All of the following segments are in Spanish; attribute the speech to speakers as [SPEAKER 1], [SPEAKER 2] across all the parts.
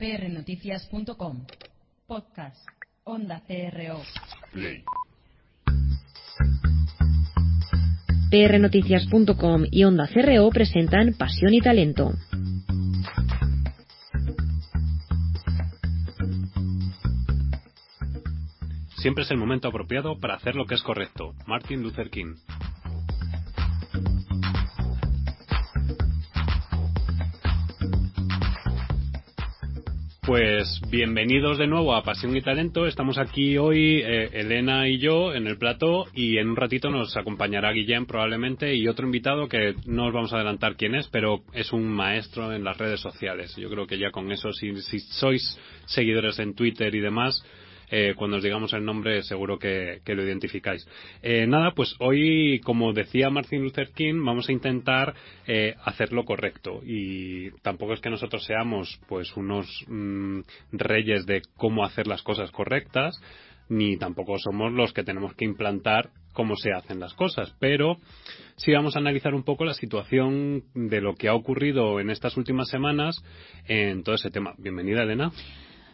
[SPEAKER 1] prnoticias.com. Podcast. Onda CRO.
[SPEAKER 2] Play.
[SPEAKER 3] prnoticias.com y Onda CRO presentan Pasión y Talento.
[SPEAKER 2] Siempre es el momento apropiado para hacer lo que es correcto. Martin Luther King. Pues bienvenidos de nuevo a Pasión y Talento. Estamos aquí hoy, eh, Elena y yo, en el plató y en un ratito nos acompañará Guillem probablemente y otro invitado que no os vamos a adelantar quién es, pero es un maestro en las redes sociales. Yo creo que ya con eso, si, si sois seguidores en Twitter y demás, eh, cuando os digamos el nombre seguro que, que lo identificáis. Eh, nada, pues hoy, como decía Martin Luther King, vamos a intentar eh, hacer lo correcto y tampoco es que nosotros seamos pues unos mm, reyes de cómo hacer las cosas correctas, ni tampoco somos los que tenemos que implantar cómo se hacen las cosas, pero sí vamos a analizar un poco la situación de lo que ha ocurrido en estas últimas semanas en todo ese tema. Bienvenida, Elena.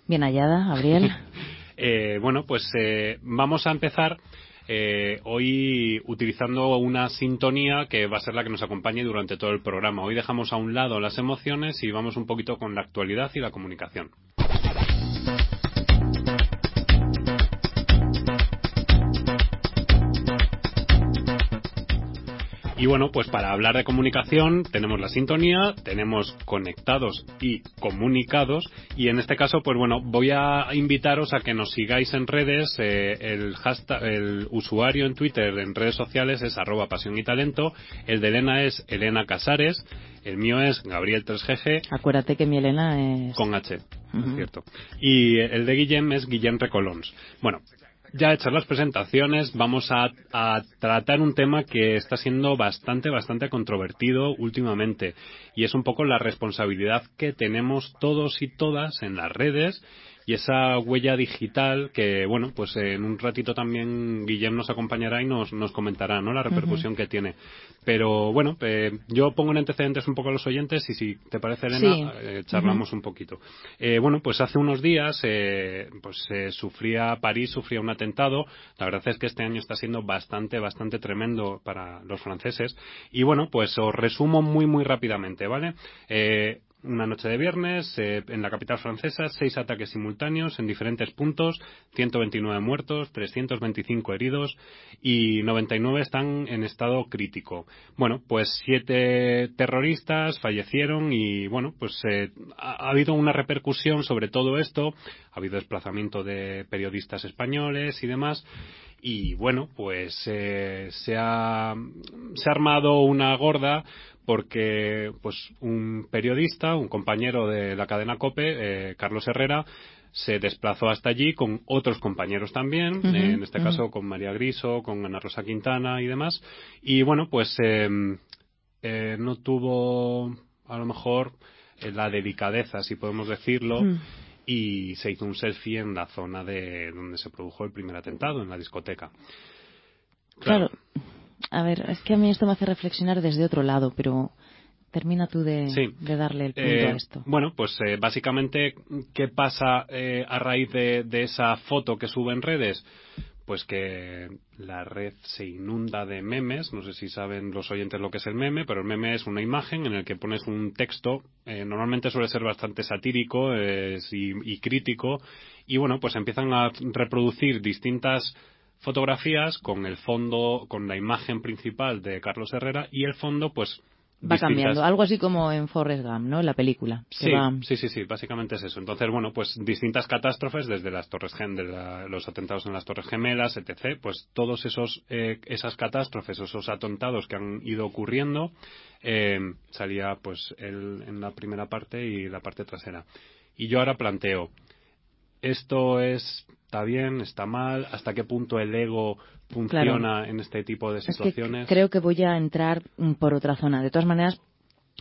[SPEAKER 4] Bien hallada, Gabriel.
[SPEAKER 2] Eh, bueno, pues eh, vamos a empezar eh, hoy utilizando una sintonía que va a ser la que nos acompañe durante todo el programa. Hoy dejamos a un lado las emociones y vamos un poquito con la actualidad y la comunicación. Y bueno, pues para hablar de comunicación tenemos la sintonía, tenemos conectados y comunicados y en este caso, pues bueno, voy a invitaros a que nos sigáis en redes. Eh, el hashtag, el usuario en Twitter, en redes sociales es arroba pasión y talento. El de Elena es Elena Casares. El mío es Gabriel 3GG.
[SPEAKER 4] Acuérdate que mi Elena es...
[SPEAKER 2] Con H, es cierto. Y el de Guillem es Guillem Recolons. Bueno, ya hechas las presentaciones, vamos a, tratar un tema que está siendo bastante, bastante controvertido últimamente. Y es un poco la responsabilidad que tenemos todos y todas en las redes y esa huella digital que, bueno, pues en un ratito también Guillem nos acompañará y nos, nos comentará, ¿no? La repercusión uh -huh. que tiene. Pero, bueno, eh, yo pongo en antecedentes un poco a los oyentes y si te parece, Elena,
[SPEAKER 4] sí.
[SPEAKER 2] eh, charlamos uh -huh. un poquito. Eh, bueno, pues hace unos días, pues sufría, París sufría un atentado. La verdad es que este año está siendo bastante, bastante tremendo para los franceses. Y bueno, pues os resumo muy, muy rápidamente, ¿vale? Eh, una noche de viernes eh, en la capital francesa, seis ataques simultáneos en diferentes puntos, 129 muertos, 325 heridos y 99 están en estado crítico. Bueno, pues siete terroristas fallecieron y bueno, pues eh, ha, ha, habido una repercusión sobre todo esto, ha habido desplazamiento de periodistas españoles y demás. Y bueno, pues eh, se ha armado una gorda porque pues un periodista, un compañero de la cadena COPE, eh, Carlos Herrera, se desplazó hasta allí con otros compañeros también, uh -huh, eh, en este uh -huh. caso con María Griso, con Ana Rosa Quintana y demás. Y bueno, pues eh, no tuvo a lo mejor la delicadeza, si podemos decirlo, uh -huh. y se hizo un selfie en la zona de donde se produjo el primer atentado, en la discoteca.
[SPEAKER 4] claro. claro a ver, es que a mí esto me hace reflexionar desde otro lado, pero termina tú de,
[SPEAKER 2] sí.
[SPEAKER 4] de darle el punto
[SPEAKER 2] eh,
[SPEAKER 4] a esto.
[SPEAKER 2] Bueno, pues eh, básicamente, ¿qué pasa eh, a raíz de, de, esa foto que sube en redes? Pues que la red se inunda de memes. No sé si saben los oyentes lo que es el meme, pero el meme es una imagen en el que pones un texto. Eh, normalmente suele ser bastante satírico y, y crítico. Y bueno, pues empiezan a reproducir distintas fotografías con el fondo, con la imagen principal de Carlos Herrera y el fondo, pues.
[SPEAKER 4] Va distintas... cambiando, algo así como en Forrest Gump, ¿no? La película.
[SPEAKER 2] Sí,
[SPEAKER 4] va...
[SPEAKER 2] sí, sí, sí, básicamente es eso. Entonces, bueno, pues distintas catástrofes, desde las torres de la, los atentados en las Torres Gemelas, etc. Pues todos esos eh, esas catástrofes, esos atontados que han ido ocurriendo, eh, salía pues el, en la primera parte y la parte trasera. Y yo ahora planteo, esto es está bien, está mal, hasta qué punto el ego funciona
[SPEAKER 4] claro.
[SPEAKER 2] en este tipo de situaciones.
[SPEAKER 4] Es que creo que voy a entrar por otra zona. De todas maneras,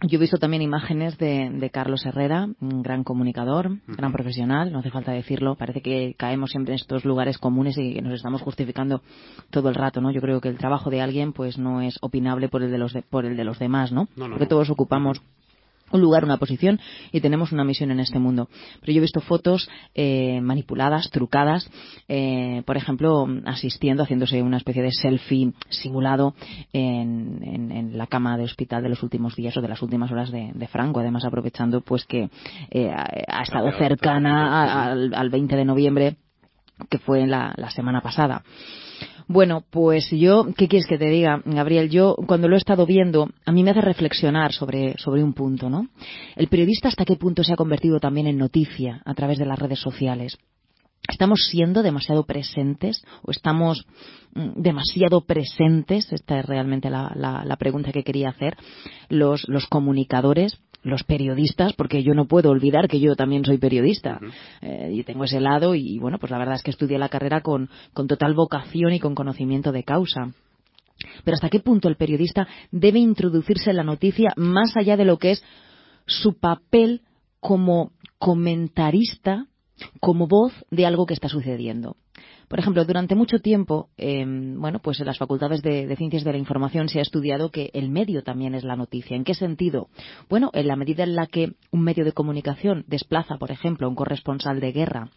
[SPEAKER 4] yo he visto también imágenes de, de Carlos Herrera, un gran comunicador, uh -huh. gran profesional, no hace falta decirlo. Parece que caemos siempre en estos lugares comunes y que nos estamos justificando todo el rato, ¿no? Yo creo que el trabajo de alguien, pues, no es opinable por el de los de, por el de los demás, ¿no?
[SPEAKER 2] no, no
[SPEAKER 4] Porque
[SPEAKER 2] no.
[SPEAKER 4] todos ocupamos un lugar, una posición y tenemos una misión en este mundo. Pero yo he visto fotos eh, manipuladas, trucadas, eh, por ejemplo, asistiendo, haciéndose una especie de selfie simulado en, en, la cama de hospital de los últimos días o de las últimas horas de, Franco, además aprovechando pues que eh, ha, estado cercana al, al 20 de noviembre que fue la, la semana pasada. Bueno, pues yo, ¿qué quieres que te diga, Gabriel? Yo, cuando lo he estado viendo, a mí me hace reflexionar sobre, sobre un punto, ¿no? El periodista hasta qué punto se ha convertido también en noticia a través de las redes sociales. ¿Estamos siendo demasiado presentes o estamos mm, demasiado presentes? Esta es realmente la, la, pregunta que quería hacer. Los, los comunicadores los periodistas, porque yo no puedo olvidar que yo también soy periodista eh, y tengo ese lado y bueno, pues la verdad es que estudié la carrera con, con total vocación y con conocimiento de causa. Pero hasta qué punto el periodista debe introducirse en la noticia más allá de lo que es su papel como comentarista, como voz de algo que está sucediendo. Por ejemplo, durante mucho tiempo, em, bueno, pues en las facultades de, de, ciencias de la información se ha estudiado que el medio también es la noticia. ¿En qué sentido? Bueno, en la medida en la que un medio de comunicación desplaza, por ejemplo, a un corresponsal de guerra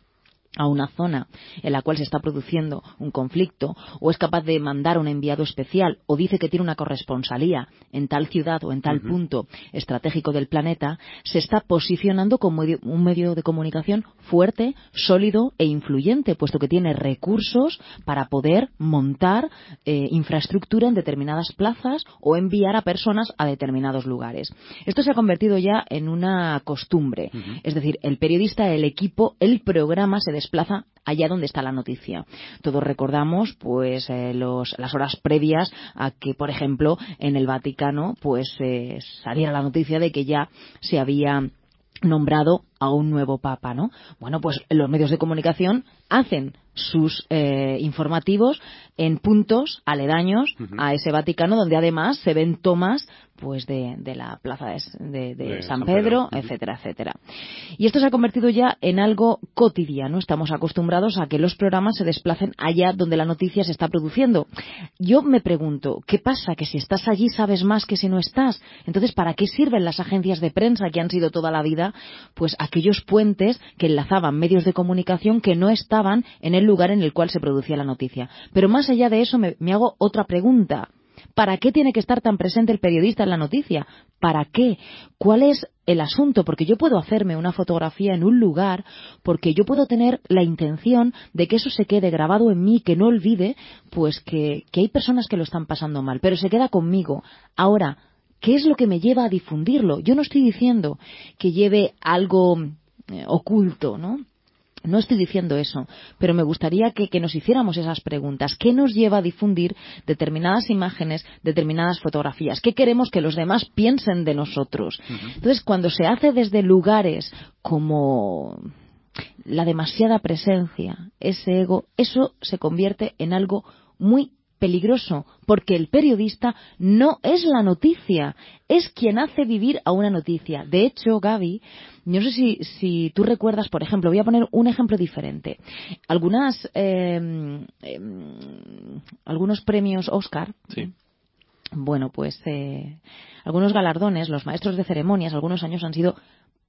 [SPEAKER 4] a una zona en la cual se está produciendo un conflicto o es capaz de mandar un enviado especial o dice que tiene una corresponsalía en tal ciudad o en tal punto estratégico del planeta, se está posicionando como un medio de comunicación fuerte, sólido e influyente, puesto que tiene recursos para poder montar eh, infraestructura en determinadas plazas o enviar a personas a determinados lugares. Esto se ha convertido ya en una costumbre. Es decir, el periodista, el equipo, el programa se desplaza allá donde está la noticia. Todos recordamos pues eh, las horas previas a que, por ejemplo, en el Vaticano pues eh, saliera la noticia de que ya se había nombrado a un nuevo papa, ¿no? Bueno, pues los medios de comunicación hacen sus eh, informativos en puntos aledaños a ese Vaticano, donde además se ven tomas pues de, la plaza de, San, Pedro, etcétera, etcétera. Y esto se ha convertido ya en algo cotidiano. Estamos acostumbrados a que los programas se desplacen allá donde la noticia se está produciendo. Yo me pregunto, ¿qué pasa? Que si estás allí sabes más que si no estás. Entonces, ¿para qué sirven las agencias de prensa que han sido toda la vida? Pues aquellos puentes que enlazaban medios de comunicación que no estaban en el lugar en el cual se producía la noticia. Pero más allá de eso me, hago otra pregunta. ¿Para qué tiene que estar tan presente el periodista en la noticia? ¿Para qué? ¿Cuál es el asunto? Porque yo puedo hacerme una fotografía en un lugar, porque yo puedo tener la intención de que eso se quede grabado en mí, que no olvide, pues que, que hay personas que lo están pasando mal, pero se queda conmigo. Ahora, ¿qué es lo que me lleva a difundirlo? Yo no estoy diciendo que lleve algo eh, oculto, ¿no? No estoy diciendo eso, pero me gustaría que, nos hiciéramos esas preguntas. ¿Qué nos lleva a difundir determinadas imágenes, determinadas fotografías? ¿Qué queremos que los demás piensen de nosotros? Entonces, cuando se hace desde lugares como la demasiada presencia, ese ego, eso se convierte en algo muy peligroso, porque el periodista no es la noticia, es quien hace vivir a una noticia. De hecho, Gaby, no sé si, si tú recuerdas, por ejemplo, voy a poner un ejemplo diferente. Algunas, em, algunos premios Oscar. Bueno, pues eh, algunos galardones, los maestros de ceremonias, algunos años han sido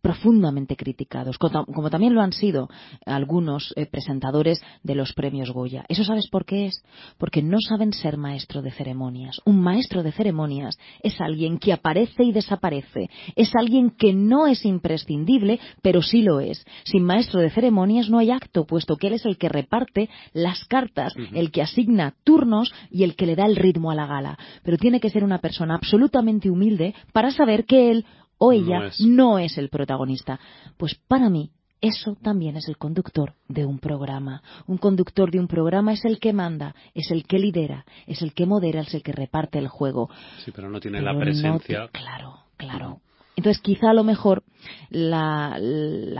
[SPEAKER 4] profundamente criticados, como también lo han sido algunos eh, presentadores de los premios Goya. ¿Eso sabes por qué es? Porque no saben ser maestro de ceremonias. Un maestro de ceremonias es alguien que aparece y desaparece. Es alguien que no es imprescindible, pero sí lo es. Sin maestro de ceremonias no hay acto, puesto que él es el que reparte las cartas, el que asigna turnos y el que le da el ritmo a la gala. Pero tiene que ser una persona absolutamente humilde para saber que él o ella no es. el protagonista. Pues para mí, eso también es el conductor de un programa. Un conductor de un programa es el que manda, es el que lidera, es el que modera, es el que reparte el juego.
[SPEAKER 2] Sí, pero no tiene la presencia.
[SPEAKER 4] claro, claro. Entonces, quizá a lo mejor la,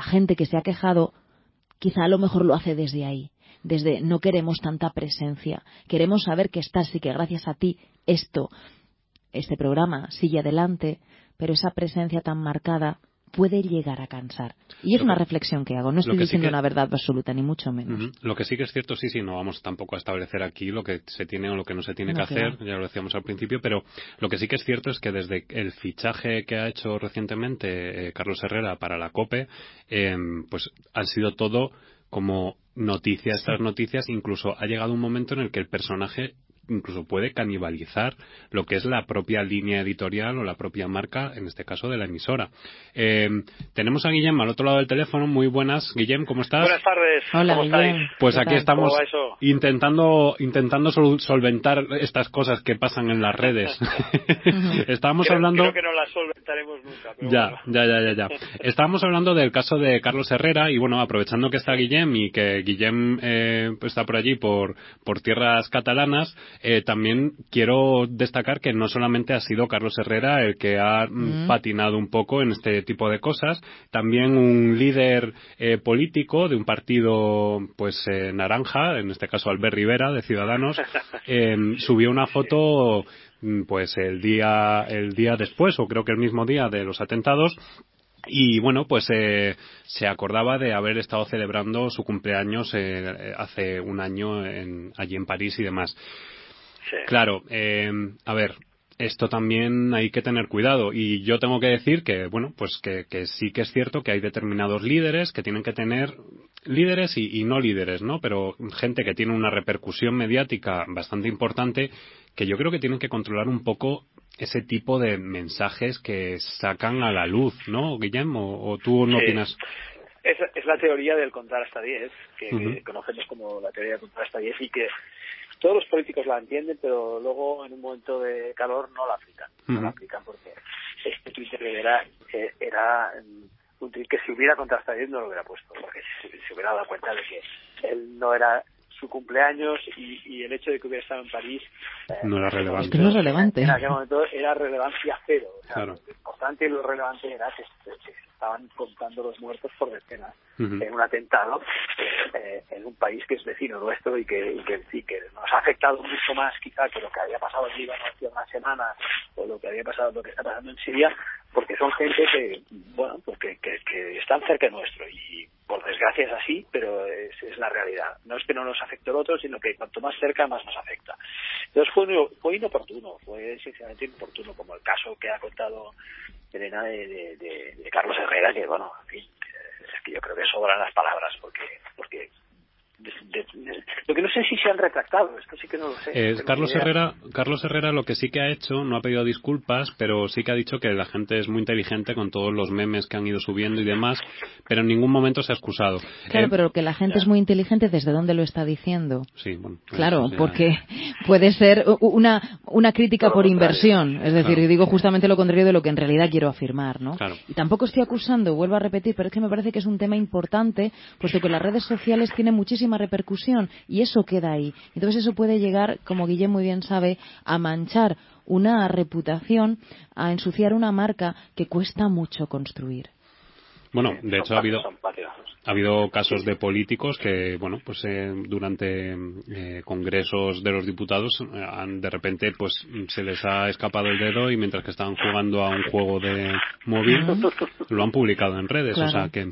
[SPEAKER 4] gente que se ha quejado, quizá a lo mejor lo hace desde ahí. Desde no queremos tanta presencia. Queremos saber que estás y que gracias a ti esto, este programa sigue adelante, pero esa presencia tan marcada puede llegar a cansar. Y es una reflexión que hago. No estoy diciendo una verdad absoluta, ni mucho menos.
[SPEAKER 2] Lo que sí que es cierto, sí, sí, no vamos tampoco a establecer aquí lo que se tiene o lo que no se tiene que hacer, ya lo decíamos al principio, pero lo que sí que es cierto es que desde el fichaje que ha hecho recientemente eh, Carlos Herrera para la COPE, eh, pues han sido todo como noticias tras noticias, incluso ha llegado un momento en el que el personaje incluso puede canibalizar lo que es la propia línea editorial o la propia marca, en este caso de la emisora. Eh, tenemos a Guillem al otro lado del teléfono. Muy buenas, Guillem, ¿cómo estás?
[SPEAKER 5] Buenas tardes.
[SPEAKER 4] Hola,
[SPEAKER 5] ¿Cómo estáis?
[SPEAKER 2] Pues aquí estamos intentando intentando solventar estas cosas que pasan en las redes. Estábamos hablando.
[SPEAKER 5] Creo que no las solventaremos nunca.
[SPEAKER 2] ya, ya, ya, ya, ya. Estábamos hablando del caso de Carlos Herrera y bueno, aprovechando que está Guillem y que Guillem eh, está por allí por por tierras catalanas, eh, también quiero destacar que no solamente ha sido Carlos Herrera el que ha mm, mm. patinado un poco en este tipo de cosas, también un líder eh, político de un partido pues eh, naranja, en este caso Albert Rivera de Ciudadanos, subió una foto mm, pues el día el día después o creo que el mismo día de los atentados y bueno, pues eh, se acordaba de haber estado celebrando su cumpleaños eh, hace un año en, allí en París y demás. Claro, eh, a ver, esto también hay que tener cuidado. Y yo tengo que decir que bueno pues que, sí que es cierto que hay determinados líderes que tienen que tener líderes y, no líderes no pero gente que tiene una repercusión mediática bastante importante que yo creo que tienen que controlar un poco ese tipo de mensajes que sacan a la luz no Guillermo o, tú no opinas
[SPEAKER 5] es, es, la teoría del contar hasta 10 que, conocemos como la teoría del contar hasta 10 y que todos los políticos la entienden, pero luego en un momento de calor no la aplican. No la aplican porque este Twitter era, eh, era mm, un tweet que si hubiera contrastado no lo hubiera puesto, porque se, hubiera dado cuenta de que él no era su cumpleaños y, el hecho de que hubiera estado en París
[SPEAKER 2] eh, no era relevante.
[SPEAKER 4] no es relevante.
[SPEAKER 5] En aquel momento era relevancia cero. Lo importante y lo relevante era que, estaban contando los muertos por decenas en un atentado eh, en un país que es vecino nuestro y que, y que, sí, que nos ha afectado mucho más quizá que lo que había pasado en Líbano hace una semana o lo que había pasado, lo que está pasando en Siria, porque son gente que, bueno, pues que, que, están cerca nuestro y por desgracia es así, pero es, es, la realidad. No es que no nos afecte el otro, sino que cuanto más cerca, más nos afecta. Entonces fue, fue inoportuno, fue sinceramente inoportuno, como el caso que ha contado Elena de, de, Carlos Herrera, que bueno, en fin, es que yo creo que sobran las palabras, porque, porque lo que no sé si se han retractado, esto sí que no lo sé.
[SPEAKER 2] Eh, Carlos Herrera, Carlos Herrera lo que sí que ha hecho, no ha pedido disculpas, pero sí que ha dicho que la gente es muy inteligente con todos los memes que han ido subiendo y demás, pero en ningún momento se ha excusado.
[SPEAKER 4] Claro, eh, pero que la gente es muy inteligente, ¿desde dónde lo está diciendo?
[SPEAKER 2] Sí, bueno.
[SPEAKER 4] Claro, porque puede ser una, una crítica por inversión, es decir, digo justamente lo contrario de lo que en realidad quiero afirmar, ¿no? Y tampoco estoy acusando, vuelvo a repetir, pero es que me parece que es un tema importante, puesto que las redes sociales tienen muchísima repercusión y eso queda ahí. Entonces eso puede llegar, como Guillem muy bien sabe, a manchar una reputación, a ensuciar una marca que cuesta mucho construir.
[SPEAKER 2] Bueno, de hecho ha habido ha habido casos de políticos que, bueno, pues eh, durante eh, congresos de los diputados eh, han, de repente pues se les ha escapado el dedo y mientras que estaban jugando a un juego de móvil lo han publicado en redes, o sea que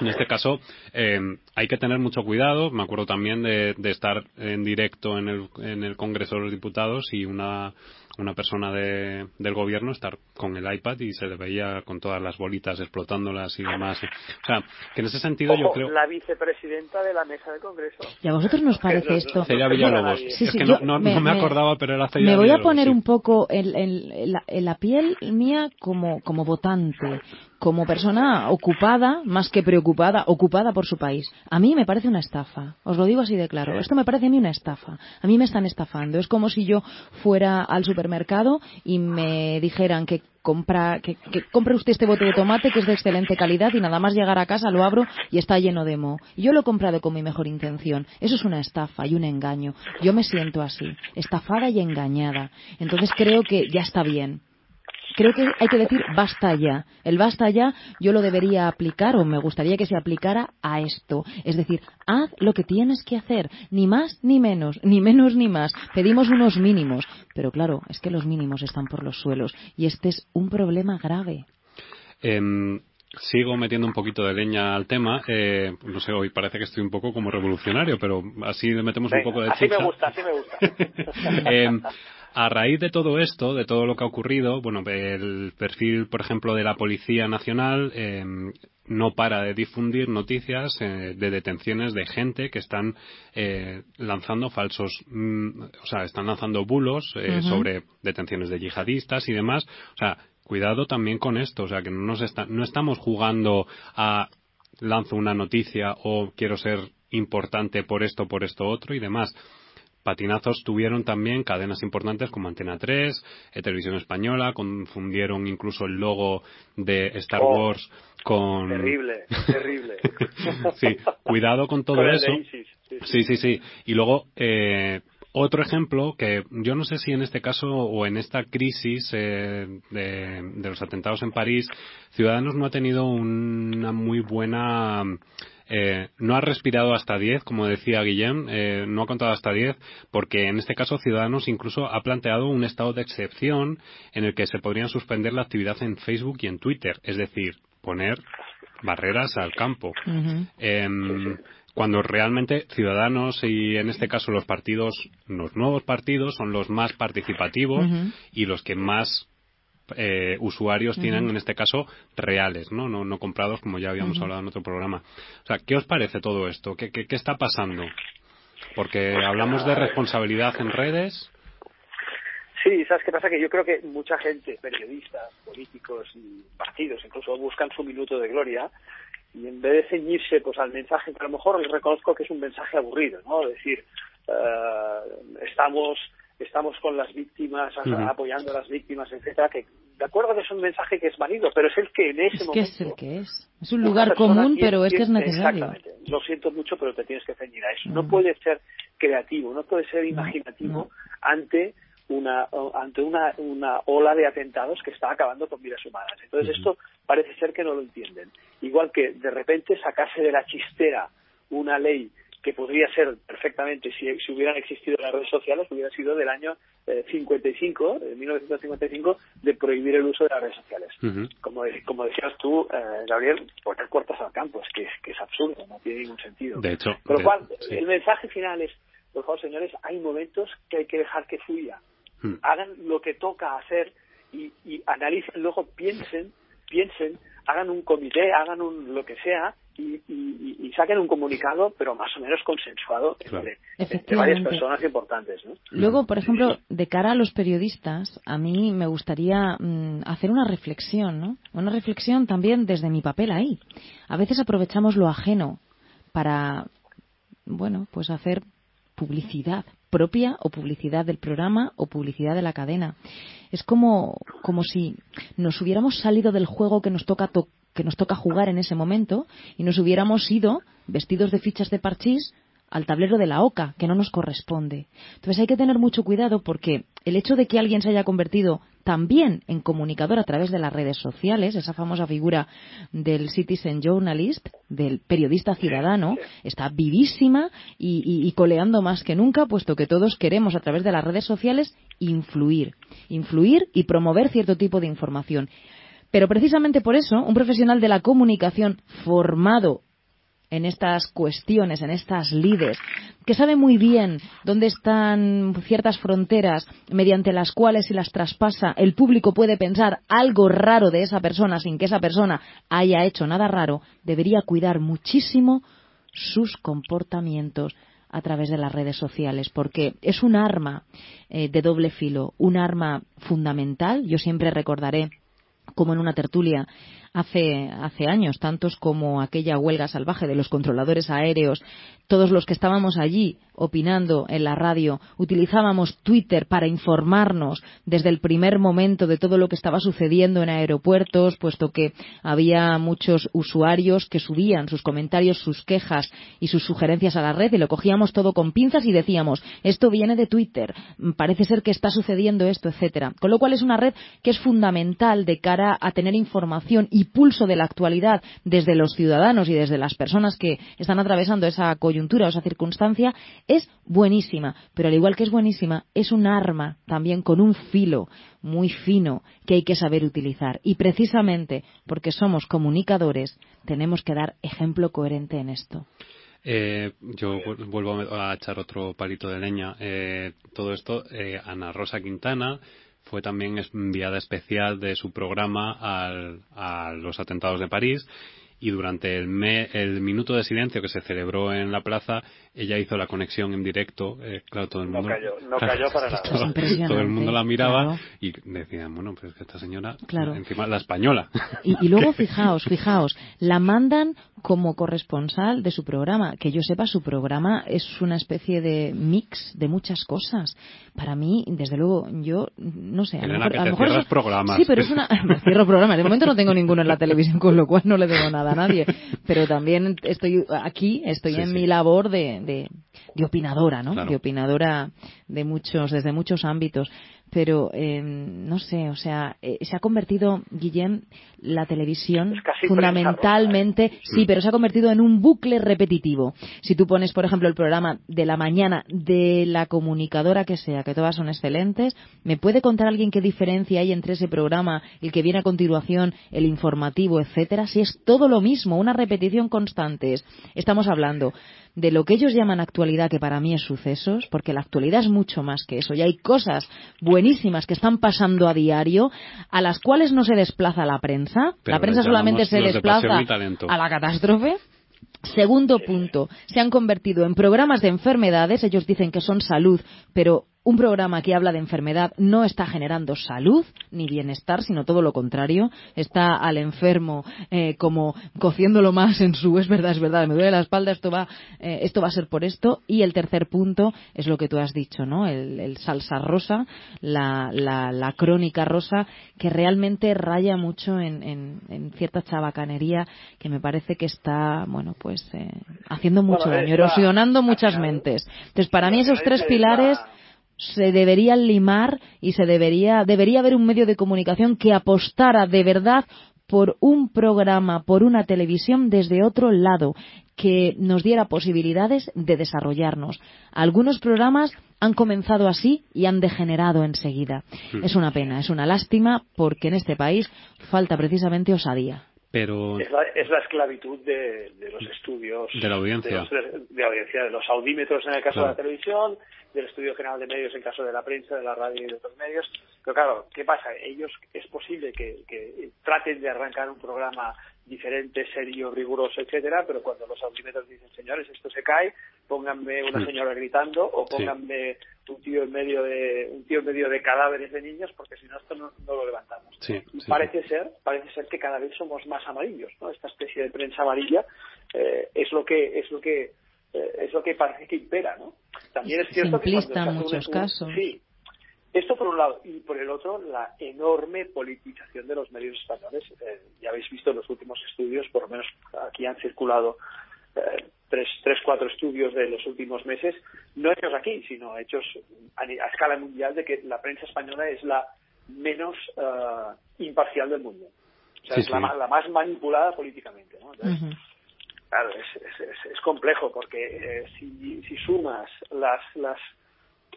[SPEAKER 2] en este caso eh, hay que tener mucho cuidado. Me acuerdo también de, de estar en directo en el, en el Congreso de los Diputados y una una persona de, del gobierno estar con el iPad y se le veía con todas las bolitas explotándolas y demás. O sea, que en ese sentido yo creo...
[SPEAKER 5] La vicepresidenta de la mesa del Congreso.
[SPEAKER 4] ¿Y a vosotros nos parece esto?
[SPEAKER 2] Celia Villalobos. es que no, me, acordaba, pero era Celia
[SPEAKER 4] Me voy a poner un poco en, en, la, en, la, piel mía como, como votante, como persona ocupada, más que preocupada, ocupada por su país. A mí me parece una estafa. Os lo digo así de claro. Esto me parece a mí una estafa. A mí me están estafando. Es como si yo fuera al supermercado mercado y me dijeran que compra que, compre usted este bote de tomate que es de excelente calidad y nada más llegar a casa lo abro y está lleno de moho. Yo lo he comprado con mi mejor intención. Eso es una estafa y un engaño. Yo me siento así, estafada y engañada. Entonces creo que ya está bien creo que hay que decir basta ya. El basta ya yo lo debería aplicar o me gustaría que se aplicara a esto. Es decir, haz lo que tienes que hacer, ni más ni menos, ni menos ni más. Pedimos unos mínimos, pero claro, es que los mínimos están por los suelos y este es un problema grave.
[SPEAKER 2] Em, sigo metiendo un poquito de leña al tema. Eh, no sé, hoy parece que estoy un poco como revolucionario, pero así le metemos un poco de
[SPEAKER 5] chicha. Así me gusta, así me gusta.
[SPEAKER 2] Em, a raíz de todo esto, de todo lo que ha ocurrido, bueno, el perfil, por ejemplo, de la Policía Nacional eh, no para de difundir noticias eh, de detenciones de gente que están eh, lanzando falsos, mm, o sea, están lanzando bulos eh, sobre detenciones de yihadistas y demás. O sea, cuidado también con esto, o sea, que no, nos está, no estamos jugando a lanzo una noticia o quiero ser importante por esto, por esto otro y demás patinazos tuvieron también cadenas importantes como Antena 3, eh, Televisión Española, confundieron incluso el logo de Star oh, Wars con...
[SPEAKER 5] Terrible, terrible.
[SPEAKER 2] sí, cuidado con todo eso. Sí, sí, sí, Y luego, eh, otro ejemplo que yo no sé si en este caso o en esta crisis eh, de, de, los atentados en París, Ciudadanos no ha tenido una muy buena eh, no ha respirado hasta 10, como decía Guillem, eh, no ha contado hasta 10, porque en este caso Ciudadanos incluso ha planteado un estado de excepción en el que se podrían suspender la actividad en Facebook y en Twitter, es decir, poner barreras al campo. Em, cuando realmente Ciudadanos y en este caso los partidos, los nuevos partidos, son los más participativos y los que más eh, usuarios tienen, en este caso, reales, ¿no? No, no comprados, como ya habíamos hablado en otro programa. O sea, ¿qué os parece todo esto? ¿Qué, qué, está pasando? Porque hablamos de responsabilidad en redes.
[SPEAKER 5] Sí, ¿sabes qué pasa? Que yo creo que mucha gente, periodistas, políticos y partidos, incluso buscan su minuto de gloria y en vez de ceñirse pues al mensaje, que a lo mejor les reconozco que es un mensaje aburrido, ¿no? decir, uh, estamos estamos con las víctimas, apoyando a las víctimas, etcétera, que de acuerdo que es un mensaje que es válido, pero es el que en ese momento...
[SPEAKER 4] es el que es. Es un lugar común, pero es que es necesario.
[SPEAKER 5] Exactamente. Lo siento mucho, pero te tienes que ceñir a eso. No puede ser creativo, no puede ser imaginativo ante una ante una, una ola de atentados que está acabando con vidas humanas. Entonces esto parece ser que no lo entienden. Igual que de repente sacarse de la chistera una ley que podría ser perfectamente, si, si hubieran existido las redes sociales, hubiera sido del año 55, de 1955, de prohibir el uso de las redes sociales. como, como decías tú, eh, Gabriel, poner puertas al campo, es que, que es absurdo, no tiene ningún sentido.
[SPEAKER 2] De hecho,
[SPEAKER 5] Por lo cual, el mensaje final es, por favor, señores, hay momentos que hay que dejar que fluya. Hmm. Hagan lo que toca hacer y, y analicen, luego piensen, piensen, hagan un comité, hagan un lo que sea y, saquen un comunicado, pero más o menos consensuado entre, varias personas importantes.
[SPEAKER 4] Luego, por ejemplo, de cara a los periodistas, a mí me gustaría mm, hacer una reflexión, ¿no? Una reflexión también desde mi papel ahí. A veces aprovechamos lo ajeno para, bueno, pues hacer publicidad propia o publicidad del programa o publicidad de la cadena. Es como, como si nos hubiéramos salido del juego que nos toca tocar que nos toca jugar en ese momento y nos hubiéramos ido vestidos de fichas de parchís al tablero de la OCA, que no nos corresponde. Entonces hay que tener mucho cuidado porque el hecho de que alguien se haya convertido también en comunicador a través de las redes sociales, esa famosa figura del citizen journalist, del periodista ciudadano, está vivísima y, y, coleando más que nunca, puesto que todos queremos a través de las redes sociales influir, influir y promover cierto tipo de información. Pero precisamente por eso, un profesional de la comunicación formado en estas cuestiones, en estas lides, que sabe muy bien dónde están ciertas fronteras mediante las cuales si las traspasa el público puede pensar algo raro de esa persona sin que esa persona haya hecho nada raro, debería cuidar muchísimo sus comportamientos a través de las redes sociales, porque es un arma eh, de doble filo, un arma fundamental. Yo siempre recordaré como en una tertulia hace, hace años, tantos como aquella huelga salvaje de los controladores aéreos, todos los que estábamos allí opinando en la radio, utilizábamos Twitter para informarnos desde el primer momento de todo lo que estaba sucediendo en aeropuertos, puesto que había muchos usuarios que subían sus comentarios, sus quejas y sus sugerencias a la red y lo cogíamos todo con pinzas y decíamos, esto viene de Twitter, parece ser que está sucediendo esto, etcétera. Con lo cual es una red que es fundamental de cara a tener información y pulso de la actualidad desde los ciudadanos y desde las personas que están atravesando esa coyuntura o esa circunstancia es buenísima. Pero al igual que es buenísima, es un arma también con un filo muy fino que hay que saber utilizar. Y precisamente porque somos comunicadores, tenemos que dar ejemplo coherente en esto.
[SPEAKER 2] Eh, yo vuelvo a echar otro palito de leña. Eh, todo esto, eh, Ana Rosa Quintana fue también enviada especial de su programa a los atentados de París y durante el, el minuto de silencio que se celebró en la plaza ella hizo la conexión en directo, eh, claro, todo el mundo...
[SPEAKER 5] No cayó, no cayó para nada.
[SPEAKER 2] Todo, el mundo la miraba y decían, bueno, pues que esta señora, claro. encima la española.
[SPEAKER 4] Y, luego, fijaos, fijaos, la mandan como corresponsal de su programa. Que yo sepa, su programa es una especie de mix de muchas cosas. Para mí, desde luego, yo no sé, a lo mejor...
[SPEAKER 2] a lo mejor
[SPEAKER 4] programas. Sí, pero es una... cierro programas. De momento no tengo ninguno en la televisión, con lo cual no le debo nada a nadie. Pero también estoy aquí, estoy en mi labor de de, opinadora, ¿no? De opinadora de muchos, desde muchos ámbitos. Pero, eh, no sé, o sea, eh, se ha convertido, Guillem, la televisión fundamentalmente, sí, pero se ha convertido en un bucle repetitivo. Si tú pones, por ejemplo, el programa de la mañana de la comunicadora que sea, que todas son excelentes, ¿me puede contar alguien qué diferencia hay entre ese programa, el que viene a continuación, el informativo, etcétera? Si es todo lo mismo, una repetición constante. Estamos hablando de lo que ellos llaman actualidad, que para mí es sucesos, porque la actualidad es mucho más que eso. Y hay cosas buenísimas que están pasando a diario, a las cuales no se desplaza la prensa. la prensa solamente se desplaza a la catástrofe. Segundo punto, se han convertido en programas de enfermedades, ellos dicen que son salud, pero un programa que habla de enfermedad no está generando salud ni bienestar, sino todo lo contrario. Está al enfermo eh, como cociéndolo más en su es verdad, es verdad, me duele la espalda, esto va, eh, esto va a ser por esto. Y el tercer punto es lo que tú has dicho, ¿no? El, salsa rosa, la, la, crónica rosa, que realmente raya mucho en, cierta chabacanería que me parece que está, bueno, pues eh, haciendo mucho daño, erosionando muchas mentes. Entonces, para mí esos tres pilares se deberían limar y se debería, debería haber un medio de comunicación que apostara de verdad por un programa, por una televisión desde otro lado, que nos diera posibilidades de desarrollarnos. Algunos programas han comenzado así y han degenerado enseguida. Es una pena, es una lástima, porque en este país falta precisamente osadía.
[SPEAKER 2] Pero...
[SPEAKER 5] Es, la, esclavitud de, los estudios.
[SPEAKER 2] De la audiencia.
[SPEAKER 5] De, audiencia, de los audímetros en el caso de la televisión, del Estudio General de Medios en caso de la prensa, de la radio y de otros medios. Pero claro, ¿qué pasa? Ellos es posible que, traten de arrancar un programa diferente, serio, riguroso, etcétera, pero cuando los audímetros dicen, señores, esto se cae, pónganme una señora gritando o pónganme un tío en medio de un tío en medio de cadáveres de niños porque si no esto no, lo levantamos. parece ser, parece ser que cada vez somos más amarillos, ¿no? Esta especie de prensa amarilla eh, es lo que es lo que eh, es lo que parece que impera, ¿no?
[SPEAKER 4] También es cierto que en muchos casos.
[SPEAKER 5] Sí, esto por un lado y por el otro la enorme politización de los medios españoles. Eh, ya habéis visto en los últimos estudios, por lo menos aquí han circulado eh, tres, tres, cuatro estudios de los últimos meses, no hechos aquí, sino hechos a, escala mundial de que la prensa española es la menos imparcial del mundo. O sea, es La, más manipulada políticamente. ¿no? Claro, es, es, complejo porque eh, si, si, sumas las, las,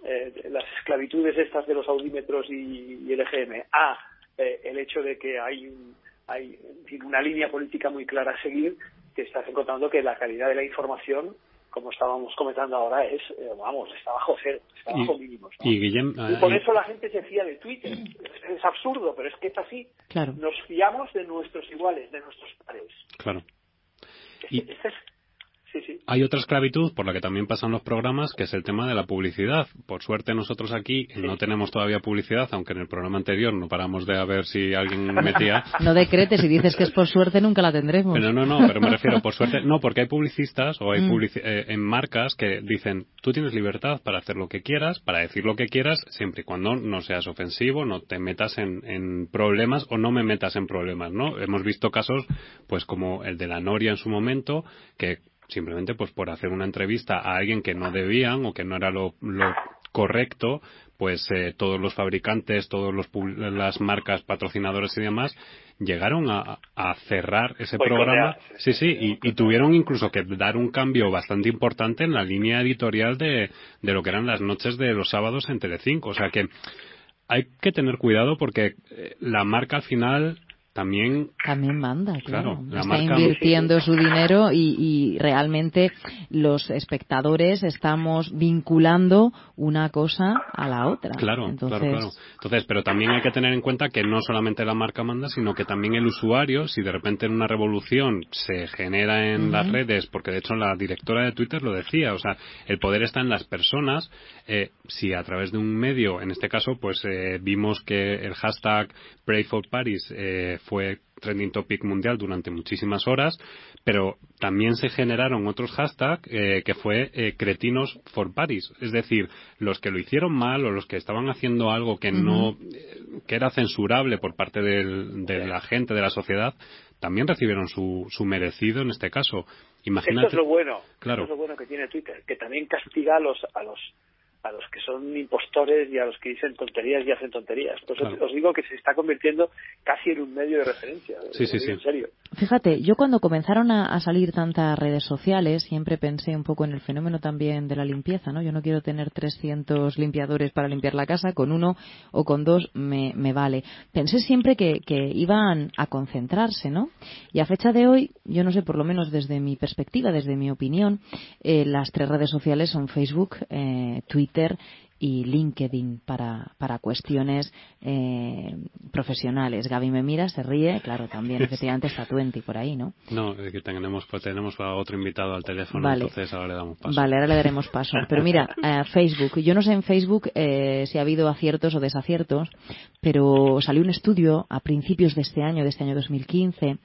[SPEAKER 5] eh, las esclavitudes estas de los audímetros y, el EGM a eh, el hecho de que hay, hay una línea política muy clara a seguir, te estás encontrando que la calidad de la información como estábamos comentando ahora, es, vamos, está bajo cero, está bajo mínimos.
[SPEAKER 2] Y,
[SPEAKER 5] por eso la gente se fía de Twitter. Es, absurdo, pero es que es así.
[SPEAKER 4] Claro.
[SPEAKER 5] Nos fiamos de nuestros iguales, de nuestros pares.
[SPEAKER 2] Claro.
[SPEAKER 5] Y
[SPEAKER 2] Hay otra esclavitud por la que también pasan los programas, que es el tema de la publicidad. Por suerte nosotros aquí no tenemos todavía publicidad, aunque en el programa anterior no paramos de a ver si alguien metía.
[SPEAKER 4] No decretes, si dices que es por suerte nunca la tendremos.
[SPEAKER 2] Pero no, no, pero me refiero por suerte, no, porque hay publicistas o hay mm. eh, en marcas que dicen, tú tienes libertad para hacer lo que quieras, para decir lo que quieras, siempre y cuando no seas ofensivo, no te metas en, en problemas o no me metas en problemas, ¿no? Hemos visto casos, pues como el de la Noria en su momento, que simplemente pues por hacer una entrevista a alguien que no debían o que no era lo, correcto, pues eh, todos los fabricantes, todas las marcas patrocinadoras y demás llegaron a, cerrar ese programa. Sí, sí, y, y, tuvieron incluso que dar un cambio bastante importante en la línea editorial de, de lo que eran las noches de los sábados en Telecinco. O sea que hay que tener cuidado porque eh, la marca al final también
[SPEAKER 4] también manda claro, está invirtiendo su dinero y, y, realmente los espectadores estamos vinculando una cosa a la otra.
[SPEAKER 2] Claro Entonces... claro. Claro entonces pero también hay que tener en cuenta que no solamente la marca manda sino que también el usuario si de repente en una revolución se genera en las redes porque de hecho la directora de Twitter lo decía o sea el poder está en las personas eh, si a través de un medio en este caso pues eh, vimos que el hashtag Pray for Paris eh, fue trending topic mundial durante muchísimas horas, pero también se generaron otros hashtags eh, que fue eh, cretinos for Paris, es decir, los que lo hicieron mal o los que estaban haciendo algo que no eh, que era censurable por parte de la gente de la sociedad, también recibieron su, su merecido en este caso. Imagínate.
[SPEAKER 5] Esto es lo bueno. Claro. Esto es lo bueno que tiene Twitter, que también castiga a los a los a los que son impostores y a los que dicen tonterías y hacen tonterías. Pues os digo que se está convirtiendo casi en un medio de referencia.
[SPEAKER 2] Sí, sí, sí.
[SPEAKER 5] En serio.
[SPEAKER 4] Fíjate, yo cuando comenzaron a, salir tantas redes sociales siempre pensé un poco en el fenómeno también de la limpieza, ¿no? Yo no quiero tener 300 limpiadores para limpiar la casa, con uno o con dos me, me vale. Pensé siempre que, que iban a concentrarse, ¿no? Y a fecha de hoy, yo no sé, por lo menos desde mi perspectiva, desde mi opinión, eh, las tres redes sociales son Facebook, eh, Twitter, Twitter y LinkedIn para, para cuestiones eh, profesionales. Gaby me mira, se ríe, claro, también efectivamente está Twenty por ahí, ¿no?
[SPEAKER 2] No, es que tenemos, pues, tenemos a otro invitado al teléfono, entonces ahora le damos paso.
[SPEAKER 4] Vale, ahora le daremos paso. Pero mira, eh, Facebook, yo no sé en Facebook eh, si ha habido aciertos o desaciertos, pero salió un estudio a principios de este año, de este año 2015,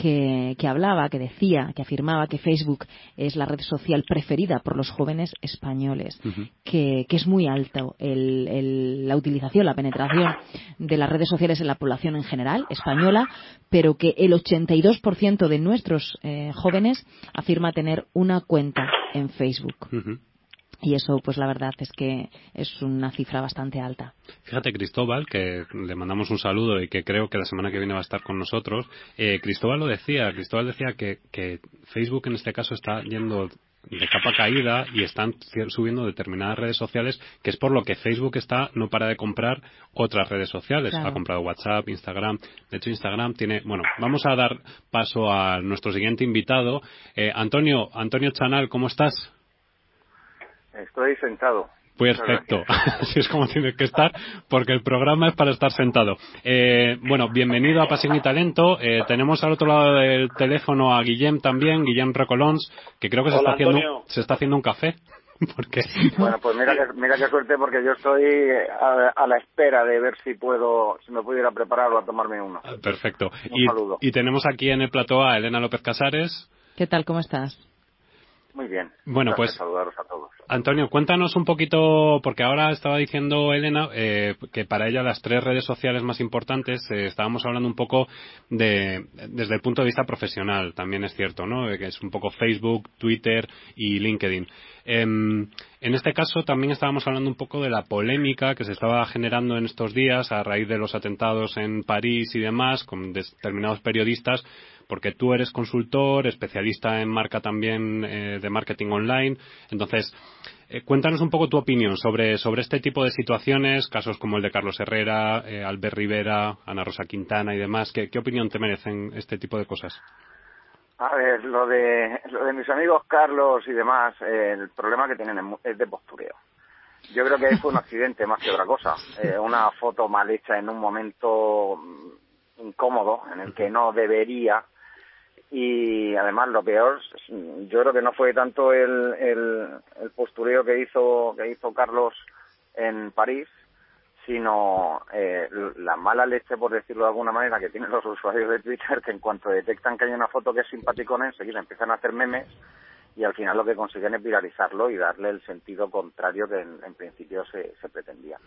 [SPEAKER 4] que, que, hablaba, que decía, que afirmaba que Facebook es la red social preferida por los jóvenes españoles, que, que, es muy alto el, la utilización, la penetración de las redes sociales en la población en general, española, pero que el 82% de nuestros eh, jóvenes afirma tener una cuenta en Facebook. Y eso, pues la verdad es que es una cifra bastante alta.
[SPEAKER 2] Fíjate, Cristóbal, que le mandamos un saludo y que creo que la semana que viene va a estar con nosotros. Eh, Cristóbal lo decía, Cristóbal decía que, que Facebook en este caso está yendo de capa caída y están subiendo determinadas redes sociales, que es por lo que Facebook está no para de comprar otras redes sociales. Ha comprado WhatsApp, Instagram. De hecho, Instagram tiene. Bueno, vamos a dar paso a nuestro siguiente invitado. Eh, Antonio, Antonio Chanal, ¿cómo estás?
[SPEAKER 6] Estoy sentado.
[SPEAKER 2] Perfecto, así es como tiene que estar, porque el programa es para estar sentado. Eh, bueno, bienvenido a Pasión y Talento. Eh, tenemos al otro lado del teléfono a Guillem también, Guillem Recolons, que creo que se, está haciendo, se está haciendo un café. Porque...
[SPEAKER 6] Bueno, pues mira que, mira qué suerte porque yo estoy a, la espera de ver si puedo, si me pudiera preparar o a tomarme uno.
[SPEAKER 2] Perfecto. y, y tenemos aquí en el plató a Elena López Casares.
[SPEAKER 4] ¿Qué tal? ¿Cómo estás?
[SPEAKER 6] Muy bien.
[SPEAKER 2] Bueno, pues
[SPEAKER 6] saludaros a todos.
[SPEAKER 2] Antonio, cuéntanos un poquito, porque ahora estaba diciendo Elena eh, que para ella las tres redes sociales más importantes, eh, estábamos hablando un poco de, desde el punto de vista profesional, también es cierto, ¿no? Que es un poco Facebook, Twitter y LinkedIn. Em, en este caso también estábamos hablando un poco de la polémica que se estaba generando en estos días a raíz de los atentados en París y demás, con determinados periodistas porque tú eres consultor, especialista en marca también eh, de marketing online. Entonces, eh, cuéntanos un poco tu opinión sobre, sobre este tipo de situaciones, casos como el de Carlos Herrera, eh, Albert Rivera, Ana Rosa Quintana y demás. ¿Qué, ¿Qué, opinión te merecen este tipo de cosas?
[SPEAKER 6] A ver, lo de, lo de mis amigos Carlos y demás, el problema que tienen es de postureo. Yo creo que ahí fue un accidente más que otra cosa. una foto mal hecha en un momento mm, incómodo en el que no debería y además lo peor yo creo que no fue tanto el, el, el postureo que hizo que hizo Carlos en París sino eh, la mala leche por decirlo de alguna manera que tienen los usuarios de Twitter que en cuanto detectan que hay una foto que es simpaticona enseguida empiezan a hacer memes y al final lo que consiguen es viralizarlo y darle el sentido contrario que en, principio se, se pretendía.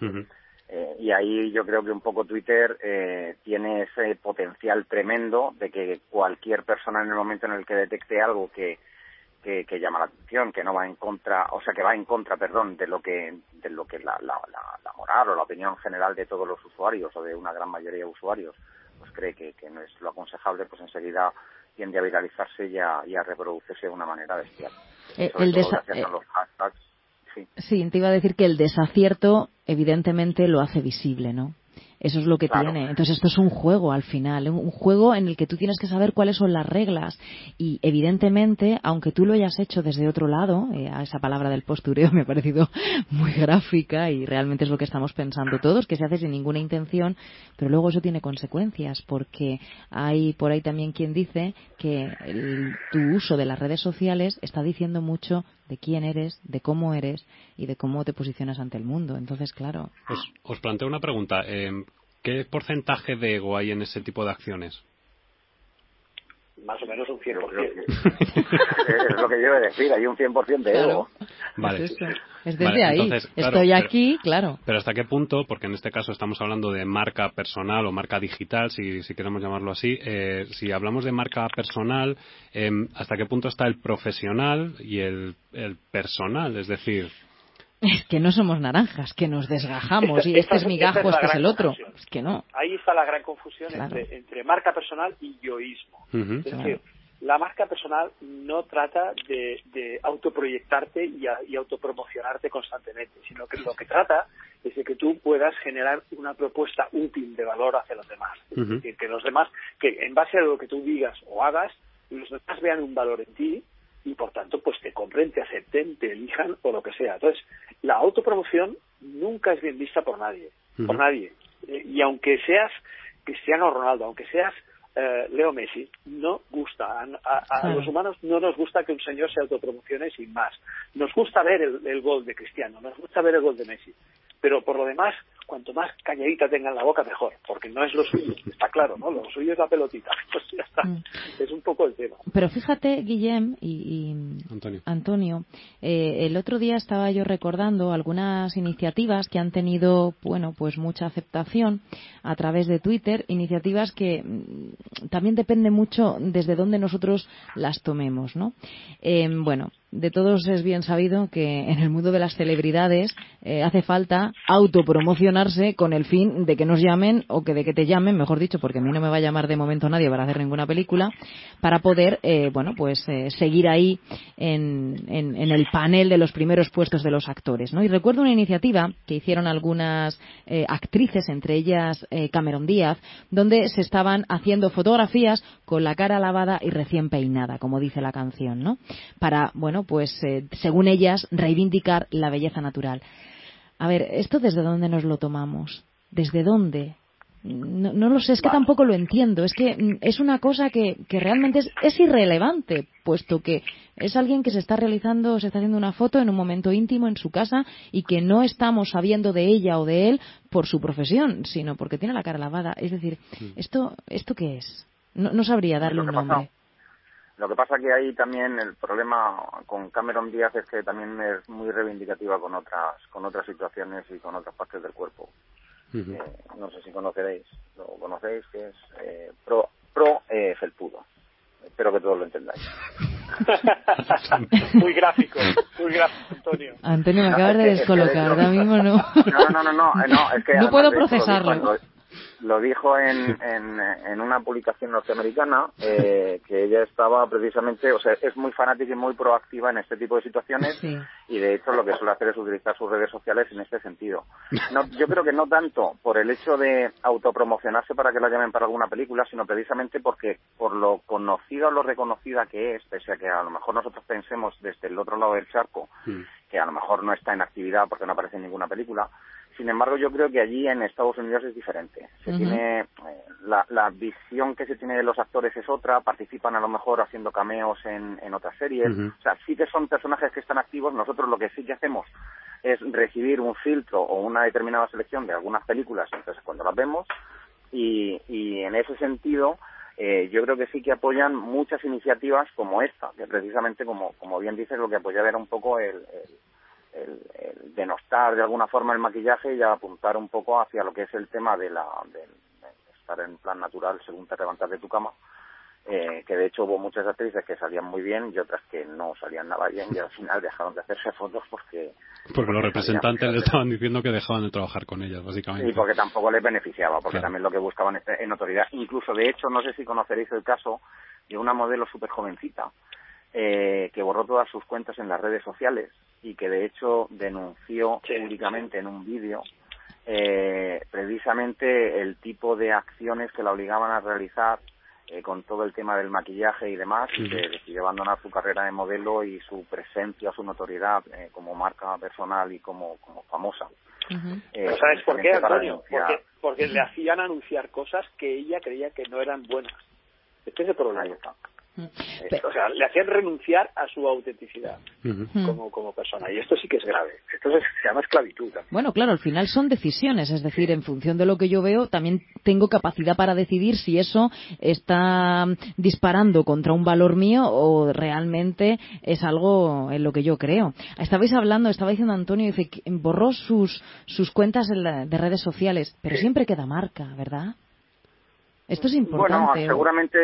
[SPEAKER 6] Eh, y ahí yo creo que un poco Twitter eh, tiene ese potencial tremendo de que cualquier persona en el momento en el que detecte algo que, que, que, llama la atención, que no va en contra, o sea, que va en contra, perdón, de lo que, de lo que la, la, la, moral o la opinión general de todos los usuarios o de una gran mayoría de usuarios, pues cree que, que no es lo aconsejable, pues enseguida tiende a viralizarse y a, y a reproducirse de una manera bestial.
[SPEAKER 4] Eh, el eh, los hashtags, sí. sí, te iba a decir que el desacierto evidentemente lo hace visible, ¿no? Eso es lo que tiene. Entonces esto es un juego al final, un juego en el que tú tienes que saber cuáles son las reglas y evidentemente, aunque tú lo hayas hecho desde otro lado, eh, a esa palabra del postureo me ha parecido muy gráfica y realmente es lo que estamos pensando todos, que se hace sin ninguna intención, pero luego eso tiene consecuencias porque hay por ahí también quien dice que tu uso de las redes sociales está diciendo mucho de quién eres, de cómo eres y de cómo te posicionas ante el mundo. Entonces, claro.
[SPEAKER 2] Os, planteo una pregunta. Eh, ¿Qué porcentaje de ego hay en ese tipo de acciones?
[SPEAKER 5] Más o menos un 100%.
[SPEAKER 6] es lo que yo iba a decir, hay un 100% de ego.
[SPEAKER 2] Vale.
[SPEAKER 4] Es, desde ahí. Estoy aquí, claro.
[SPEAKER 2] Pero ¿hasta qué punto? Porque en este caso estamos hablando de marca personal o marca digital, si, si queremos llamarlo así. Eh, si hablamos de marca personal, eh, ¿hasta qué punto está el profesional y el, el personal? Es decir,
[SPEAKER 4] es que no somos naranjas, que nos desgajamos y este es mi gajo, este es el otro. Es que no.
[SPEAKER 5] Ahí está la gran confusión entre, marca personal y yoísmo. es decir, la marca personal no trata de, autoproyectarte y, y, autopromocionarte constantemente, sino que lo que trata es de que tú puedas generar una propuesta útil de valor hacia los demás. Es decir, que los demás, que en base a lo que tú digas o hagas, los demás vean un valor en ti y por tanto pues te compren, te acepten, te elijan o lo que sea. Entonces, la autopromoción nunca es bien vista por nadie, por nadie. Eh, y aunque seas Cristiano Ronaldo, aunque seas eh, Leo Messi, no gusta. A, los humanos no nos gusta que un señor se autopromocione sin más. Nos gusta ver el, gol de Cristiano, nos gusta ver el gol de Messi. Pero por lo demás, cuanto más cañadita tenga en la boca, mejor, porque no es lo suyo, está claro, ¿no? Lo suyo es la pelotita. Pues ya está. Mm. Es un poco el tema.
[SPEAKER 4] Pero fíjate, Guillem y, Antonio, eh, el otro día estaba yo recordando algunas iniciativas que han tenido, bueno, pues mucha aceptación a través de Twitter, iniciativas que mm, también depende mucho desde dónde nosotros las tomemos, ¿no? Eh, bueno, de todos es bien sabido que en el mundo de las celebridades eh, hace falta con el fin de que nos llamen o que de que te llamen, mejor dicho, porque a mí no me va a llamar de momento nadie para hacer ninguna película, para poder, eh, bueno, pues eh, seguir ahí en, en, el panel de los primeros puestos de los actores, ¿no? Y recuerdo una iniciativa que hicieron algunas actrices, entre ellas Cameron Díaz, donde se estaban haciendo fotografías con la cara lavada y recién peinada, como dice la canción, ¿no? Para, bueno, pues eh, según ellas, reivindicar la belleza natural. A ver, ¿esto desde dónde nos lo tomamos? ¿Desde dónde? No, lo sé, es que tampoco lo entiendo. Es que mm, es una cosa que, realmente es, es, irrelevante, puesto que es alguien que se está realizando, se está haciendo una foto en un momento íntimo en su casa y que no estamos sabiendo de ella o de él por su profesión, sino porque tiene la cara lavada. Es decir, ¿esto, esto qué es? No, no sabría darle un nombre.
[SPEAKER 6] Lo que pasa que ahí también el problema con Cameron Díaz es que también es muy reivindicativa con otras con otras situaciones y con otras partes del cuerpo. Eh, no sé si conoceréis, lo conocéis, que es eh, pro, pro eh, felpudo. Espero que todos lo entendáis.
[SPEAKER 5] muy gráfico, muy gráfico, Antonio.
[SPEAKER 4] Antonio, me acabas de descolocar, ahora mismo
[SPEAKER 6] no. No, no, no, no, no, es que
[SPEAKER 4] no puedo procesarlo
[SPEAKER 6] lo dijo en, en, en una publicación norteamericana eh, que ella estaba precisamente, o sea, es muy fanática y muy proactiva en este tipo de situaciones y de hecho lo que suele hacer es utilizar sus redes sociales en este sentido. No, yo creo que no tanto por el hecho de autopromocionarse para que la llamen para alguna película, sino precisamente porque por lo conocida o lo reconocida que es, pese a que a lo mejor nosotros pensemos desde el otro lado del charco que a lo mejor no está en actividad porque no aparece en ninguna película, sin embargo, yo creo que allí en Estados Unidos es diferente. Se tiene eh, la, la, visión que se tiene de los actores es otra. Participan a lo mejor haciendo cameos en, en otras series. O sea, sí que son personajes que están activos. Nosotros lo que sí que hacemos es recibir un filtro o una determinada selección de algunas películas, entonces cuando las vemos y, y en ese sentido eh, yo creo que sí que apoyan muchas iniciativas como esta, que precisamente como, como bien dices lo que apoya era un poco el el, denostar de alguna forma el maquillaje y apuntar un poco hacia lo que es el tema de la de, estar en plan natural según te levantas de tu cama eh, que de hecho hubo muchas actrices que salían muy bien y otras que no salían nada bien y al final dejaron de hacerse fotos porque...
[SPEAKER 2] Porque los representantes le estaban diciendo que dejaban de trabajar con ellas, básicamente.
[SPEAKER 6] Y porque tampoco les beneficiaba, porque también lo que buscaban es notoriedad. Incluso, de hecho, no sé si conoceréis el caso de una modelo súper jovencita eh, que borró todas sus cuentas en las redes sociales y que de hecho denunció públicamente en un vídeo eh, precisamente el tipo de acciones que la obligaban a realizar eh, con todo el tema del maquillaje y demás, y que decidió abandonar su carrera de modelo y su presencia, su notoriedad eh, como marca personal y como, como famosa.
[SPEAKER 5] Eh, ¿Sabes por qué, Antonio? Porque, porque le hacían anunciar cosas que ella creía que no eran buenas. Este es el problema. Eh, o sea, le hacían renunciar a su autenticidad como, como persona. Y esto sí que es grave. Esto se llama esclavitud. También.
[SPEAKER 4] Bueno, claro, al final son decisiones. Es decir, en función de lo que yo veo, también tengo capacidad para decidir si eso está disparando contra un valor mío o realmente es algo en lo que yo creo. Estabais hablando, estaba diciendo Antonio, dice que borró sus, sus cuentas de redes sociales, pero siempre queda marca, ¿verdad? Esto es importante.
[SPEAKER 6] Bueno, seguramente,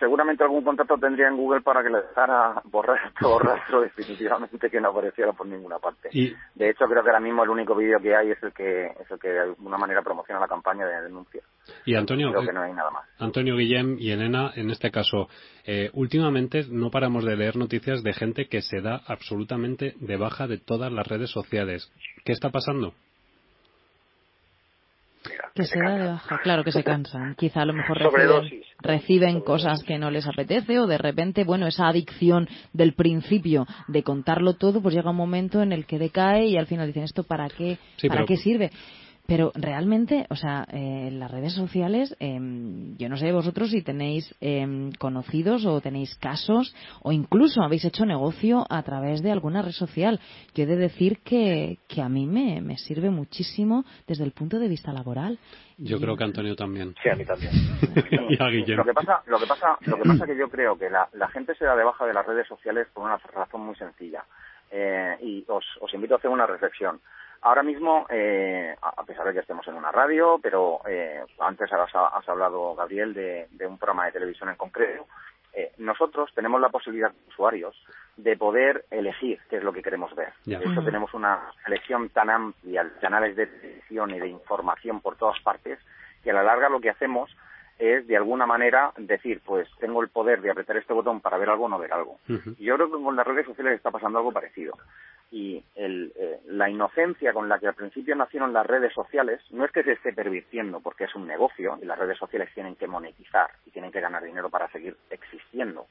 [SPEAKER 6] seguramente algún contacto tendría en Google para que le dejara borrar todo rastro definitivamente que no apareciera por ninguna parte. De hecho, creo que ahora mismo el único vídeo que hay es el que es el que de alguna manera promociona la campaña de denuncia.
[SPEAKER 2] Y Antonio,
[SPEAKER 6] creo que no hay nada más.
[SPEAKER 2] Antonio Guillem y Elena, en este caso, eh, últimamente no paramos de leer noticias de gente que se da absolutamente de baja de todas las redes sociales. ¿Qué está pasando?
[SPEAKER 4] que se, da de baja, claro que se cansan. Quizá a lo mejor reciben, reciben cosas que no les apetece o de repente, bueno, esa adicción del principio de contarlo todo, pues llega un momento en el que decae y al final dicen esto para qué, para qué sirve. Pero realmente, o sea, eh, las redes sociales, em, yo no sé vosotros si tenéis em, conocidos o tenéis casos o incluso habéis hecho negocio a través de alguna red social. Yo he de decir que, que a mí me, me sirve muchísimo desde el punto de vista laboral.
[SPEAKER 2] Yo creo que Antonio también.
[SPEAKER 5] Sí, a mí también.
[SPEAKER 2] y a Guillermo.
[SPEAKER 6] Lo que pasa, lo que pasa, lo que pasa que yo creo que la, la gente se da de baja de las redes sociales por una razón muy sencilla. Eh, y os, os invito a hacer una reflexión. Ahora mismo, eh, a pesar de que estemos en una radio, pero eh, antes has, has, hablado, Gabriel, de, un programa de televisión en concreto, eh, nosotros tenemos la posibilidad, usuarios, de poder elegir qué es lo que queremos ver. De hecho, tenemos una selección tan amplia de canales de televisión y de información por todas partes, que a la larga lo que hacemos es, de alguna manera, decir, pues tengo el poder de apretar este botón para ver algo o no ver algo. Y yo creo que con las redes sociales está pasando algo parecido y el, eh, la inocencia con la que al principio nacieron las redes sociales no es que se esté pervirtiendo porque es un negocio y las redes sociales tienen que monetizar y tienen que ganar dinero para seguir existiendo.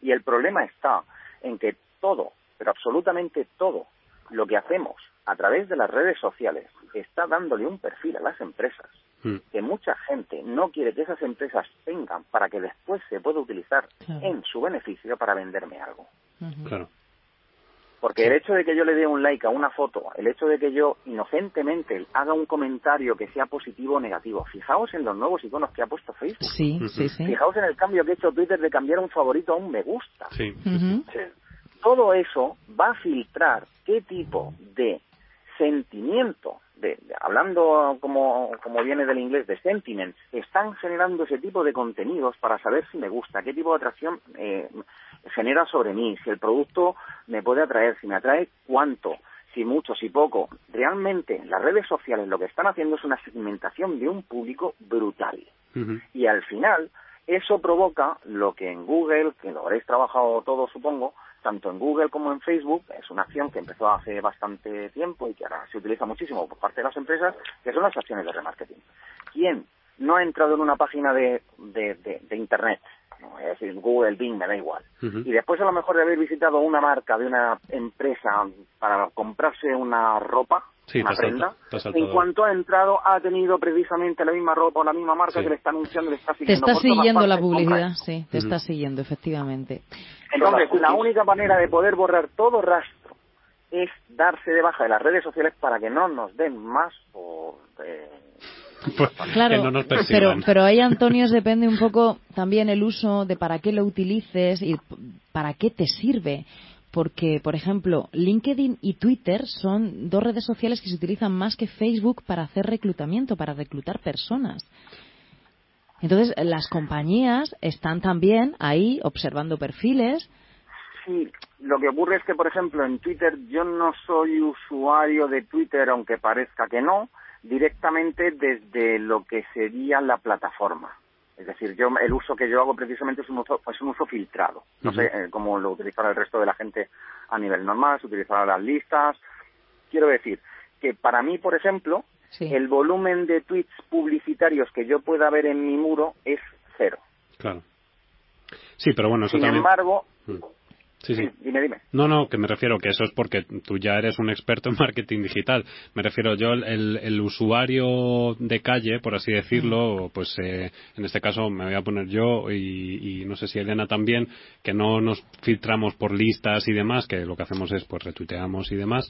[SPEAKER 6] Y el problema está en que todo, pero absolutamente todo, lo que hacemos a través de las redes sociales está dándole un perfil a las empresas. Que mucha gente no quiere que esas empresas tengan para que después se pueda utilizar en su beneficio para venderme algo.
[SPEAKER 2] Claro.
[SPEAKER 6] Porque el hecho de que yo le dé un like a una foto, el hecho de que yo inocentemente haga un comentario que sea positivo o negativo, fijaos en los nuevos iconos que ha puesto Facebook.
[SPEAKER 4] Sí, sí, sí.
[SPEAKER 6] Fijaos en el cambio que ha hecho Twitter de cambiar un favorito a un me gusta.
[SPEAKER 2] Sí.
[SPEAKER 6] Todo eso va a filtrar qué tipo de sentimiento, de, hablando como, como viene del inglés, de sentiments, están generando ese tipo de contenidos para saber si me gusta, qué tipo de atracción eh, genera sobre mí, si el producto me puede atraer, si me atrae cuánto, si mucho, si poco. Realmente las redes sociales lo que están haciendo es una segmentación de un público brutal. Y al final eso provoca lo que en Google, que lo habréis trabajado todos supongo, tanto en Google como en Facebook, es una acción que empezó hace bastante tiempo y que ahora se utiliza muchísimo por parte de las empresas, que son las acciones de remarketing. ¿Quién no ha entrado en una página de, de Internet es decir, Google, Bing, me da igual. Y después a lo mejor de haber visitado una marca de una empresa para comprarse una ropa, una prenda, en cuanto ha entrado ha tenido precisamente la misma ropa o la misma marca que le está anunciando, le está siguiendo.
[SPEAKER 4] Te está siguiendo la publicidad, sí, te está siguiendo, efectivamente.
[SPEAKER 6] Entonces, la única manera de poder borrar todo rastro es darse de baja de las redes sociales para que no nos den más
[SPEAKER 2] pues, claro,
[SPEAKER 4] pero, pero ahí, Antonio, depende un poco también el uso de para qué lo utilices y para qué te sirve. Porque, por ejemplo, LinkedIn y Twitter son dos redes sociales que se utilizan más que Facebook para hacer reclutamiento, para reclutar personas. Entonces, las compañías están también ahí observando perfiles.
[SPEAKER 6] Sí, lo que ocurre es que, por ejemplo, en Twitter yo no soy usuario de Twitter, aunque parezca que no, directamente desde lo que sería la plataforma. Es decir, yo el uso que yo hago precisamente es un uso, es un uso filtrado. No sé eh, cómo lo utilizará el resto de la gente a nivel normal, se utilizará las listas. Quiero decir que para mí, por ejemplo, el volumen de tweets publicitarios que yo pueda ver en mi muro es cero.
[SPEAKER 2] Claro. Sí, pero bueno, eso
[SPEAKER 6] Sin embargo, mm.
[SPEAKER 2] Sí, sí.
[SPEAKER 6] Dime, dime.
[SPEAKER 2] No, no, que me refiero que eso es porque tú ya eres un experto en marketing digital. Me refiero yo, el, el usuario de calle, por así decirlo, pues eh, en este caso me voy a poner yo y, y, no sé si Elena también, que no nos filtramos por listas y demás, que lo que hacemos es pues retuiteamos y demás.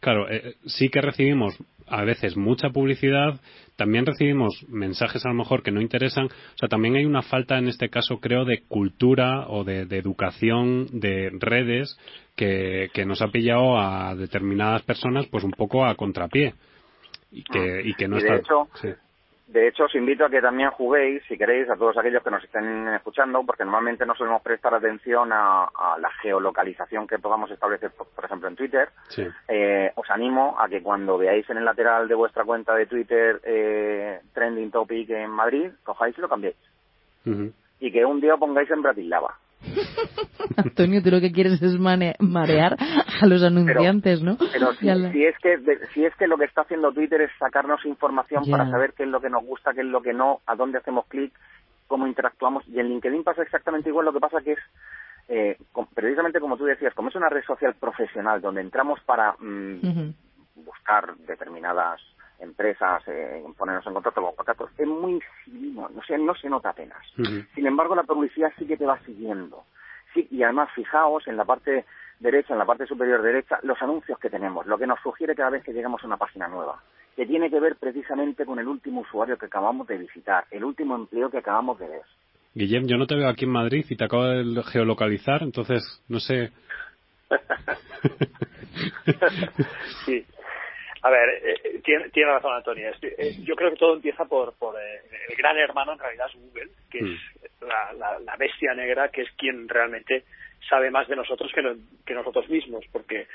[SPEAKER 2] Claro, eh, sí que recibimos a veces mucha publicidad, también recibimos mensajes a lo mejor que no interesan, o sea, también hay una falta en este caso creo de cultura o de, educación de redes que, que, nos ha pillado a determinadas personas pues un poco a contrapié y que, y que no está...
[SPEAKER 6] De hecho, os invito a que también juguéis, si queréis, a todos aquellos que nos estén escuchando, porque normalmente no solemos prestar atención a, la geolocalización que podamos establecer, por, ejemplo, en Twitter. Eh, os animo a que cuando veáis en el lateral de vuestra cuenta de Twitter eh, Trending Topic en Madrid, cojáis y lo cambiéis. Y que un día pongáis en Bratislava.
[SPEAKER 4] Antonio, tú lo que quieres es marear a los anunciantes, ¿no?
[SPEAKER 6] Pero si, es que si es que lo que está haciendo Twitter es sacarnos información para saber qué es lo que nos gusta, qué es lo que no, a dónde hacemos clic, cómo interactuamos. Y en LinkedIn pasa exactamente igual. Lo que pasa que es eh, precisamente como tú decías, como es una red social profesional donde entramos para mm, buscar determinadas empresas, eh, ponernos en contacto con contactos, es muy no, sé, no se nota apenas. Sin embargo, la publicidad sí que te va siguiendo. Sí, y además, fijaos en la parte derecha, en la parte superior derecha, los anuncios que tenemos, lo que nos sugiere cada vez que llegamos a una página nueva, que tiene que ver precisamente con el último usuario que acabamos de visitar, el último empleo que acabamos de ver.
[SPEAKER 2] Guillem, yo no te veo aquí en Madrid y te acabo de geolocalizar, entonces no sé.
[SPEAKER 5] sí, a ver, eh, tiene, tiene, razón Antonio. Eh, yo creo que todo empieza por, por eh, el gran hermano, en realidad es Google, que es mm. la, la, bestia negra, que es quien realmente sabe más de nosotros que, que nosotros mismos, porque,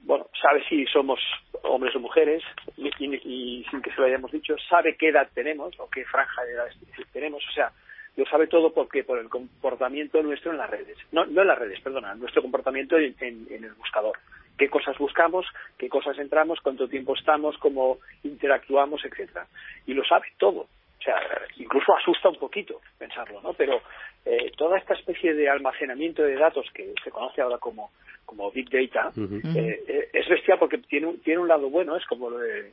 [SPEAKER 5] bueno, sabe si somos hombres o mujeres, y, y, sin que se lo hayamos dicho, sabe qué edad tenemos o qué franja de edad tenemos, o sea, lo sabe todo porque por el comportamiento nuestro en las redes. No, no en las redes, perdona, nuestro comportamiento en, en el buscador qué cosas buscamos, qué cosas entramos, cuánto tiempo estamos, cómo interactuamos, etcétera. Y lo sabe todo. O sea, incluso asusta un poquito pensarlo, ¿no? Pero eh, toda esta especie de almacenamiento de datos que se conoce ahora como, como Big Data eh, eh, es bestial porque tiene un, tiene un lado bueno, es como lo de,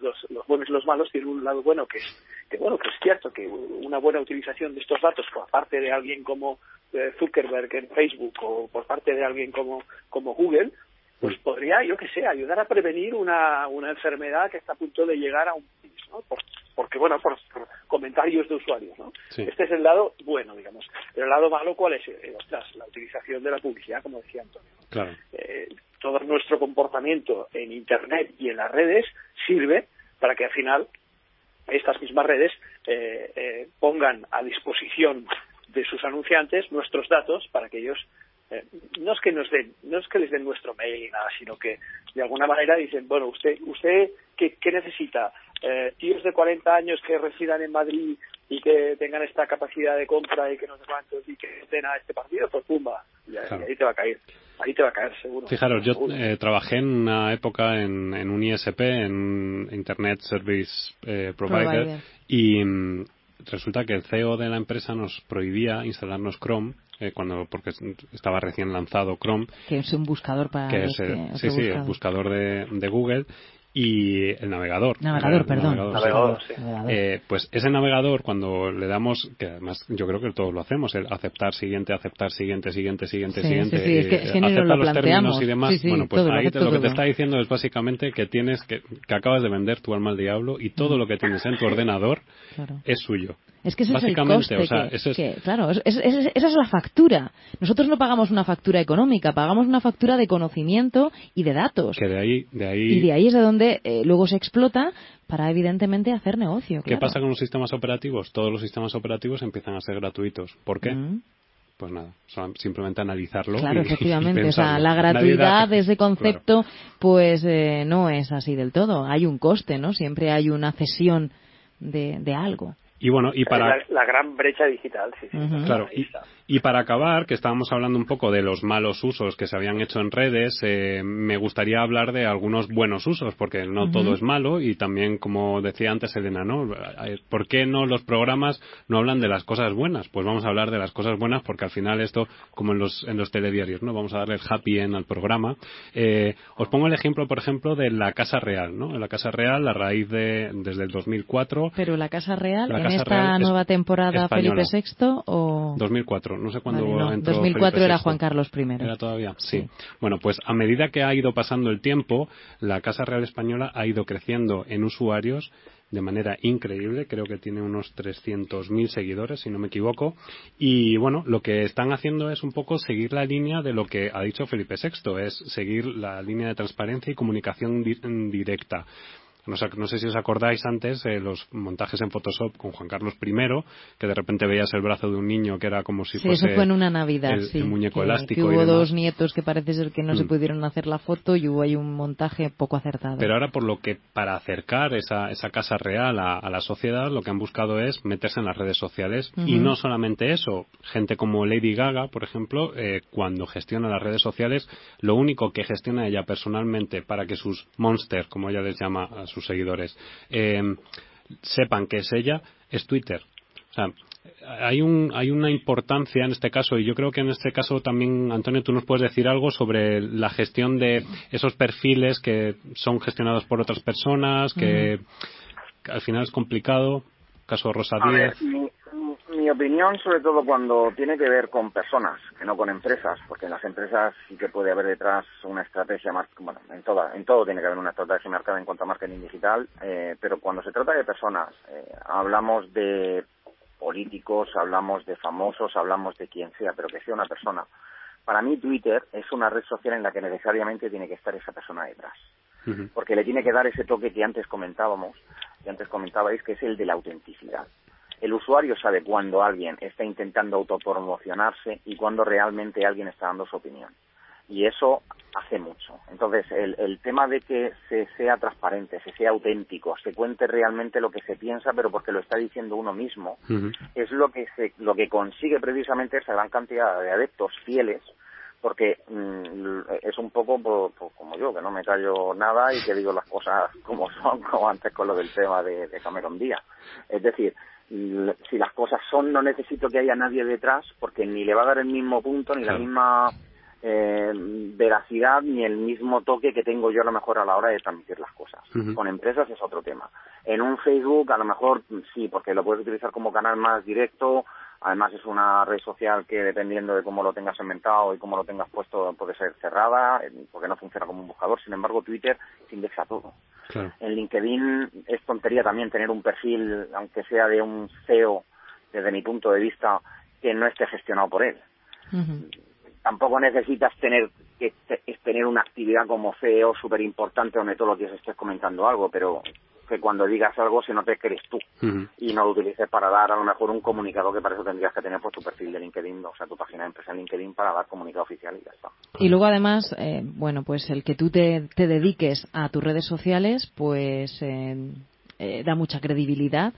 [SPEAKER 5] los, los buenos y los malos, tiene un lado bueno que es, que bueno, que es cierto que una buena utilización de estos datos por parte de alguien como Zuckerberg en Facebook o por parte de alguien como, como Google, pues podría, yo que sé, ayudar a prevenir una, una enfermedad que está a punto de llegar a un país, ¿no? porque, bueno, por, comentarios de usuarios, ¿no? Este es el lado bueno, digamos. Pero el lado malo, ¿cuál es? Eh, la utilización de la publicidad, como decía Antonio.
[SPEAKER 2] Claro.
[SPEAKER 5] Eh, todo nuestro comportamiento en Internet y en las redes sirve para que al final estas mismas redes eh, eh pongan a disposición de sus anunciantes nuestros datos para que ellos eh, no es que nos den, no es que les den nuestro mail y nada, sino que de alguna manera dicen, bueno, usted, usted ¿qué, necesita? Eh, tíos de 40 años que residan en Madrid y que tengan esta capacidad de compra y que no sé cuántos y que estén a este partido, pues pumba, y, ahí te va a caer. Ahí te va a caer, seguro.
[SPEAKER 2] Fijaros, yo eh, trabajé en una época en, en un ISP, en Internet Service Provider, y mm, resulta que el CEO de la empresa nos prohibía instalarnos Chrome eh, cuando porque estaba recién lanzado Chrome
[SPEAKER 4] que es un buscador para
[SPEAKER 2] que es sí sí el buscador de, de Google y el navegador.
[SPEAKER 4] Navegador, perdón.
[SPEAKER 5] Navegador, sí.
[SPEAKER 2] Eh, pues ese navegador, cuando le damos, que además yo creo que todos lo hacemos, el aceptar siguiente, aceptar siguiente, siguiente, siguiente, siguiente,
[SPEAKER 4] sí, es que, es que
[SPEAKER 2] aceptar
[SPEAKER 4] los
[SPEAKER 2] términos y demás. bueno, pues ahí lo, que te está diciendo es básicamente que tienes que, que acabas de vender tu alma al diablo y todo lo que tienes en tu ordenador es suyo
[SPEAKER 4] Es que ese es el coste. claro, esa es la factura. Nosotros no pagamos una factura económica, pagamos una factura de conocimiento y de datos.
[SPEAKER 2] Que de ahí, de ahí...
[SPEAKER 4] Y de ahí es de donde eh, luego se explota para evidentemente hacer negocio.
[SPEAKER 2] ¿Qué pasa con los sistemas operativos? Todos los sistemas operativos empiezan a ser gratuitos. ¿Por qué? pues nada, simplemente analizarlo.
[SPEAKER 4] Claro, efectivamente. o sea, la gratuidad de ese concepto, pues eh, no es así del todo. Hay un coste, ¿no? Siempre hay una cesión de, de algo.
[SPEAKER 2] Y bueno, y para...
[SPEAKER 5] La, gran brecha digital, sí, sí.
[SPEAKER 2] Claro, y, para acabar, que estábamos hablando un poco de los malos usos que se habían hecho en redes, eh, me gustaría hablar de algunos buenos usos, porque no todo es malo y también, como decía antes Elena, ¿no? ¿Por qué no los programas no hablan de las cosas buenas? Pues vamos a hablar de las cosas buenas porque al final esto, como en los, en los telediarios, ¿no? Vamos a darle el happy end al programa. Eh, os pongo el ejemplo, por ejemplo, de la Casa Real, ¿no? En la Casa Real, a raíz de, desde el 2004...
[SPEAKER 4] Pero la Casa Real esta nueva temporada Felipe VI o
[SPEAKER 2] 2004 no sé cuándo
[SPEAKER 4] vale, 2004 era Juan Carlos I.
[SPEAKER 2] Era todavía sí. bueno pues a medida que ha ido pasando el tiempo la Casa Real española ha ido creciendo en usuarios de manera increíble, creo que tiene unos 300.000 seguidores, si no me equivoco, y bueno, lo que están haciendo es un poco seguir la línea de lo que ha dicho Felipe VI, es seguir la línea de transparencia y comunicación directa. No, no sé si os acordáis antes eh, los montajes en Photoshop con Juan Carlos I, que de repente veías el brazo de un niño que era como si
[SPEAKER 4] sí,
[SPEAKER 2] fuese
[SPEAKER 4] eso fue en una Navidad,
[SPEAKER 2] el,
[SPEAKER 4] sí,
[SPEAKER 2] muñeco elástico.
[SPEAKER 4] hubo dos nietos que parece ser que no se mm. pudieron hacer la foto y hubo ahí un montaje poco acertado.
[SPEAKER 2] Pero ahora por lo que para acercar esa, esa casa real a, la sociedad, lo que han buscado es meterse en las redes sociales y no solamente eso, gente como Lady Gaga, por ejemplo, eh, cuando gestiona las redes sociales, lo único que gestiona ella personalmente para que sus monsters, como ella les llama a sus seguidores, eh, sepan que es ella, es Twitter. O sea, hay, un, hay una importancia en este caso y yo creo que en este caso también, Antonio, tú nos puedes decir algo sobre la gestión de esos perfiles que son gestionados por otras personas, que, al final es complicado. Caso Rosa Díaz
[SPEAKER 6] mi opinión, sobre todo cuando tiene que ver con personas, que no con empresas, porque en las empresas sí que puede haber detrás una estrategia más, bueno, en, toda, en todo tiene que haber una estrategia marcada en cuanto a marketing digital, eh, pero cuando se trata de personas, eh, hablamos de políticos, hablamos de famosos, hablamos de quien sea, pero que sea una persona. Para mí Twitter es una red social en la que necesariamente tiene que estar esa persona detrás, porque le tiene que dar ese toque que antes comentábamos, que antes comentabais, que es el de la autenticidad el usuario sabe cuándo alguien está intentando autopromocionarse y cuándo realmente alguien está dando su opinión. Y eso hace mucho. Entonces, el, tema de que se sea transparente, se sea auténtico, se cuente realmente lo que se piensa, pero porque lo está diciendo uno mismo, es lo que, se, lo que consigue precisamente esa gran cantidad de adeptos fieles porque mm, es un poco como yo, que no me callo nada y que digo las cosas como son, como antes con lo del tema de, de Cameron Díaz. Es decir, si las cosas son, no necesito que haya nadie detrás, porque ni le va a dar el mismo punto, ni la misma eh, veracidad, ni el mismo toque que tengo yo a lo mejor a la hora de transmitir las cosas. Con empresas es otro tema. En un Facebook a lo mejor sí, porque lo puedes utilizar como canal más directo, Además es una red social que dependiendo de cómo lo tengas inventado y cómo lo tengas puesto puede ser cerrada, porque no funciona como un buscador. Sin embargo, Twitter se indexa todo. En LinkedIn es tontería también tener un perfil, aunque sea de un CEO, desde mi punto de vista, que no esté gestionado por él. Tampoco necesitas tener que tener una actividad como CEO súper importante donde todos los días estés comentando algo, pero que cuando digas algo se note que eres tú y no lo utilices para dar a lo mejor un comunicado que para eso tendrías que tener por tu perfil de LinkedIn, o sea, tu página de empresa en LinkedIn para dar comunicado oficial y ya está.
[SPEAKER 4] Y luego además, eh, bueno, pues el que tú te, te, dediques a tus redes sociales, pues eh, eh, da mucha credibilidad.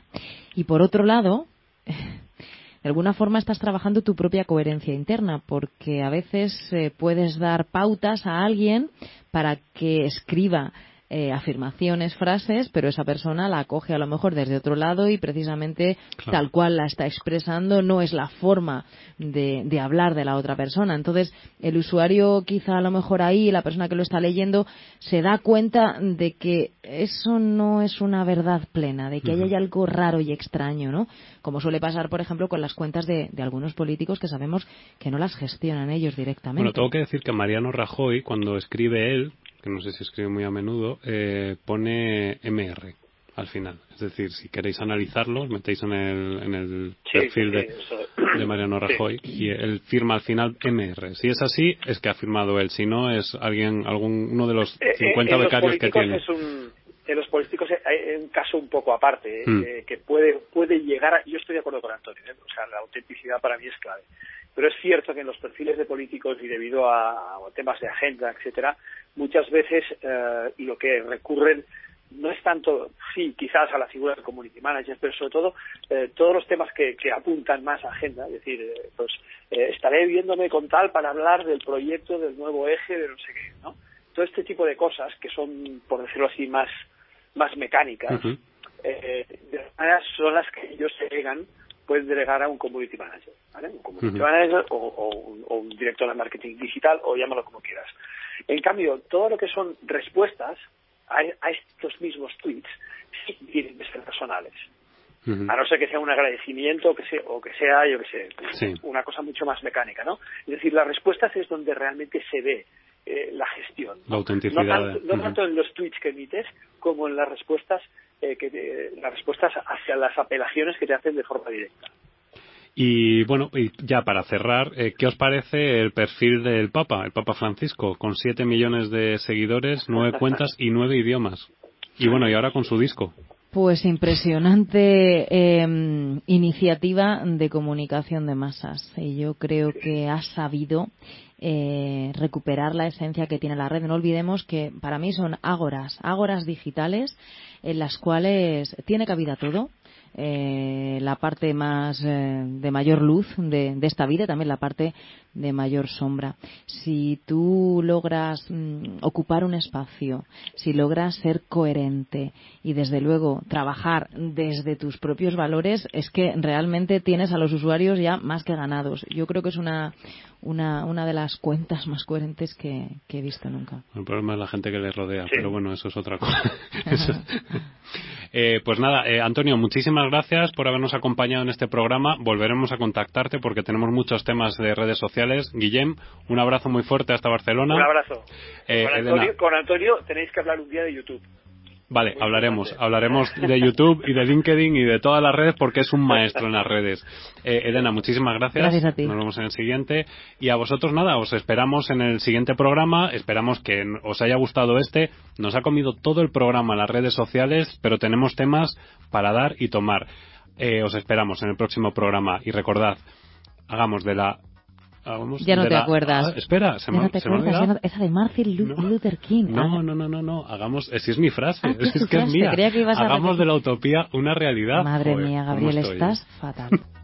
[SPEAKER 4] Y por otro lado, de alguna forma estás trabajando tu propia coherencia interna, porque a veces puedes dar pautas a alguien para que escriba eh, afirmaciones, frases, pero esa persona la acoge a lo mejor desde otro lado y precisamente tal cual la está expresando no es la forma de, de, hablar de la otra persona. Entonces, el usuario quizá a lo mejor ahí, la persona que lo está leyendo, se da cuenta de que eso no es una verdad plena, de que hay algo raro y extraño, ¿no? Como suele pasar, por ejemplo, con las cuentas de, de algunos políticos que sabemos que no las gestionan ellos directamente.
[SPEAKER 2] Bueno, tengo que decir que Mariano Rajoy, cuando escribe él, que no sé si escribe muy a menudo, eh, pone MR. al final. Es decir, si queréis analizarlo, metéis en el, en el perfil de, de, Mariano Rajoy y él firma al final MR. Si es así, es que ha firmado él. Si no, es alguien, algún, uno de los 50 eh, becarios que tiene.
[SPEAKER 5] Es un, en los políticos hay un caso un poco aparte, eh, mm. que puede, puede llegar a, yo estoy de acuerdo con Antonio, ¿eh? o sea, la autenticidad para mí es clave. Pero es cierto que en los perfiles de políticos y debido a, temas de agenda, etcétera, muchas veces eh, lo que recurren no es tanto, sí, quizás a la figura del community manager, pero sobre todo eh, todos los temas que, que, apuntan más a agenda. Es decir, eh, pues eh, estaré viéndome con tal para hablar del proyecto del nuevo eje de no sé qué, ¿no? Todo este tipo de cosas que son, por decirlo así, más, más mecánicas, de manera son las que ellos delegan, pueden delegar a un community manager, ¿vale? Un community manager o, un, o un director de marketing digital o llámalo como quieras. En cambio, todo lo que son respuestas, a, estos mismos tweets sí tienen que ser personales. A no ser que sea un agradecimiento o que sea, o que sea yo que sé, una cosa mucho más mecánica, ¿no? Es decir, las respuestas es donde realmente se ve eh, la gestión.
[SPEAKER 2] La autenticidad.
[SPEAKER 5] No tanto, en los tweets que emites como en las respuestas, eh, que las respuestas hacia las apelaciones que te hacen de forma directa.
[SPEAKER 2] Y bueno, y ya para cerrar, eh, ¿qué os parece el perfil del Papa, el Papa Francisco, con 7 millones de seguidores, 9 cuentas y 9 idiomas? Y bueno, y ahora con su disco.
[SPEAKER 4] Pues impresionante eh, iniciativa de comunicación de masas. Y yo creo que ha sabido eh, recuperar la esencia que tiene la red. No olvidemos que para mí son ágoras, ágoras digitales en las cuales tiene cabida todo eh, la parte más eh, de mayor luz de, esta vida, también la parte de mayor sombra. Si tú logras mm, ocupar un espacio, si logras ser coherente y desde luego trabajar desde tus propios valores, es que realmente tienes a los usuarios ya más que ganados. Yo creo que es una, una, una de las cuentas más coherentes que, he visto nunca.
[SPEAKER 2] El problema es la gente que les rodea, pero bueno, eso es otra cosa. Eh, pues nada, eh, Antonio, muchísimas gracias por habernos acompañado en este programa. Volveremos a contactarte porque tenemos muchos temas de redes sociales. Guillem, un abrazo muy fuerte hasta Barcelona.
[SPEAKER 5] Un abrazo. Eh, con Antonio tenéis que hablar un día de YouTube.
[SPEAKER 2] Vale, hablaremos. Hablaremos de YouTube y de LinkedIn y de todas las redes porque es un maestro en las redes. Eh, Elena, muchísimas gracias.
[SPEAKER 4] Gracias a ti.
[SPEAKER 2] Nos vemos en el siguiente. Y a vosotros nada, os esperamos en el siguiente programa. Esperamos que os haya gustado este. Nos ha comido todo el programa en las redes sociales, pero tenemos temas para dar y tomar. Eh, os esperamos en el próximo programa. Y recordad, hagamos de la
[SPEAKER 4] ya no te acuerdas.
[SPEAKER 2] Ah, espera, se, me, se me ha
[SPEAKER 4] Esa de Martin Luther King.
[SPEAKER 2] No, no, no, no, no. Hagamos, si es mi frase, ah, es, que es mía. Hagamos de la utopía una realidad.
[SPEAKER 4] Madre mía, Gabriel, estás fatal.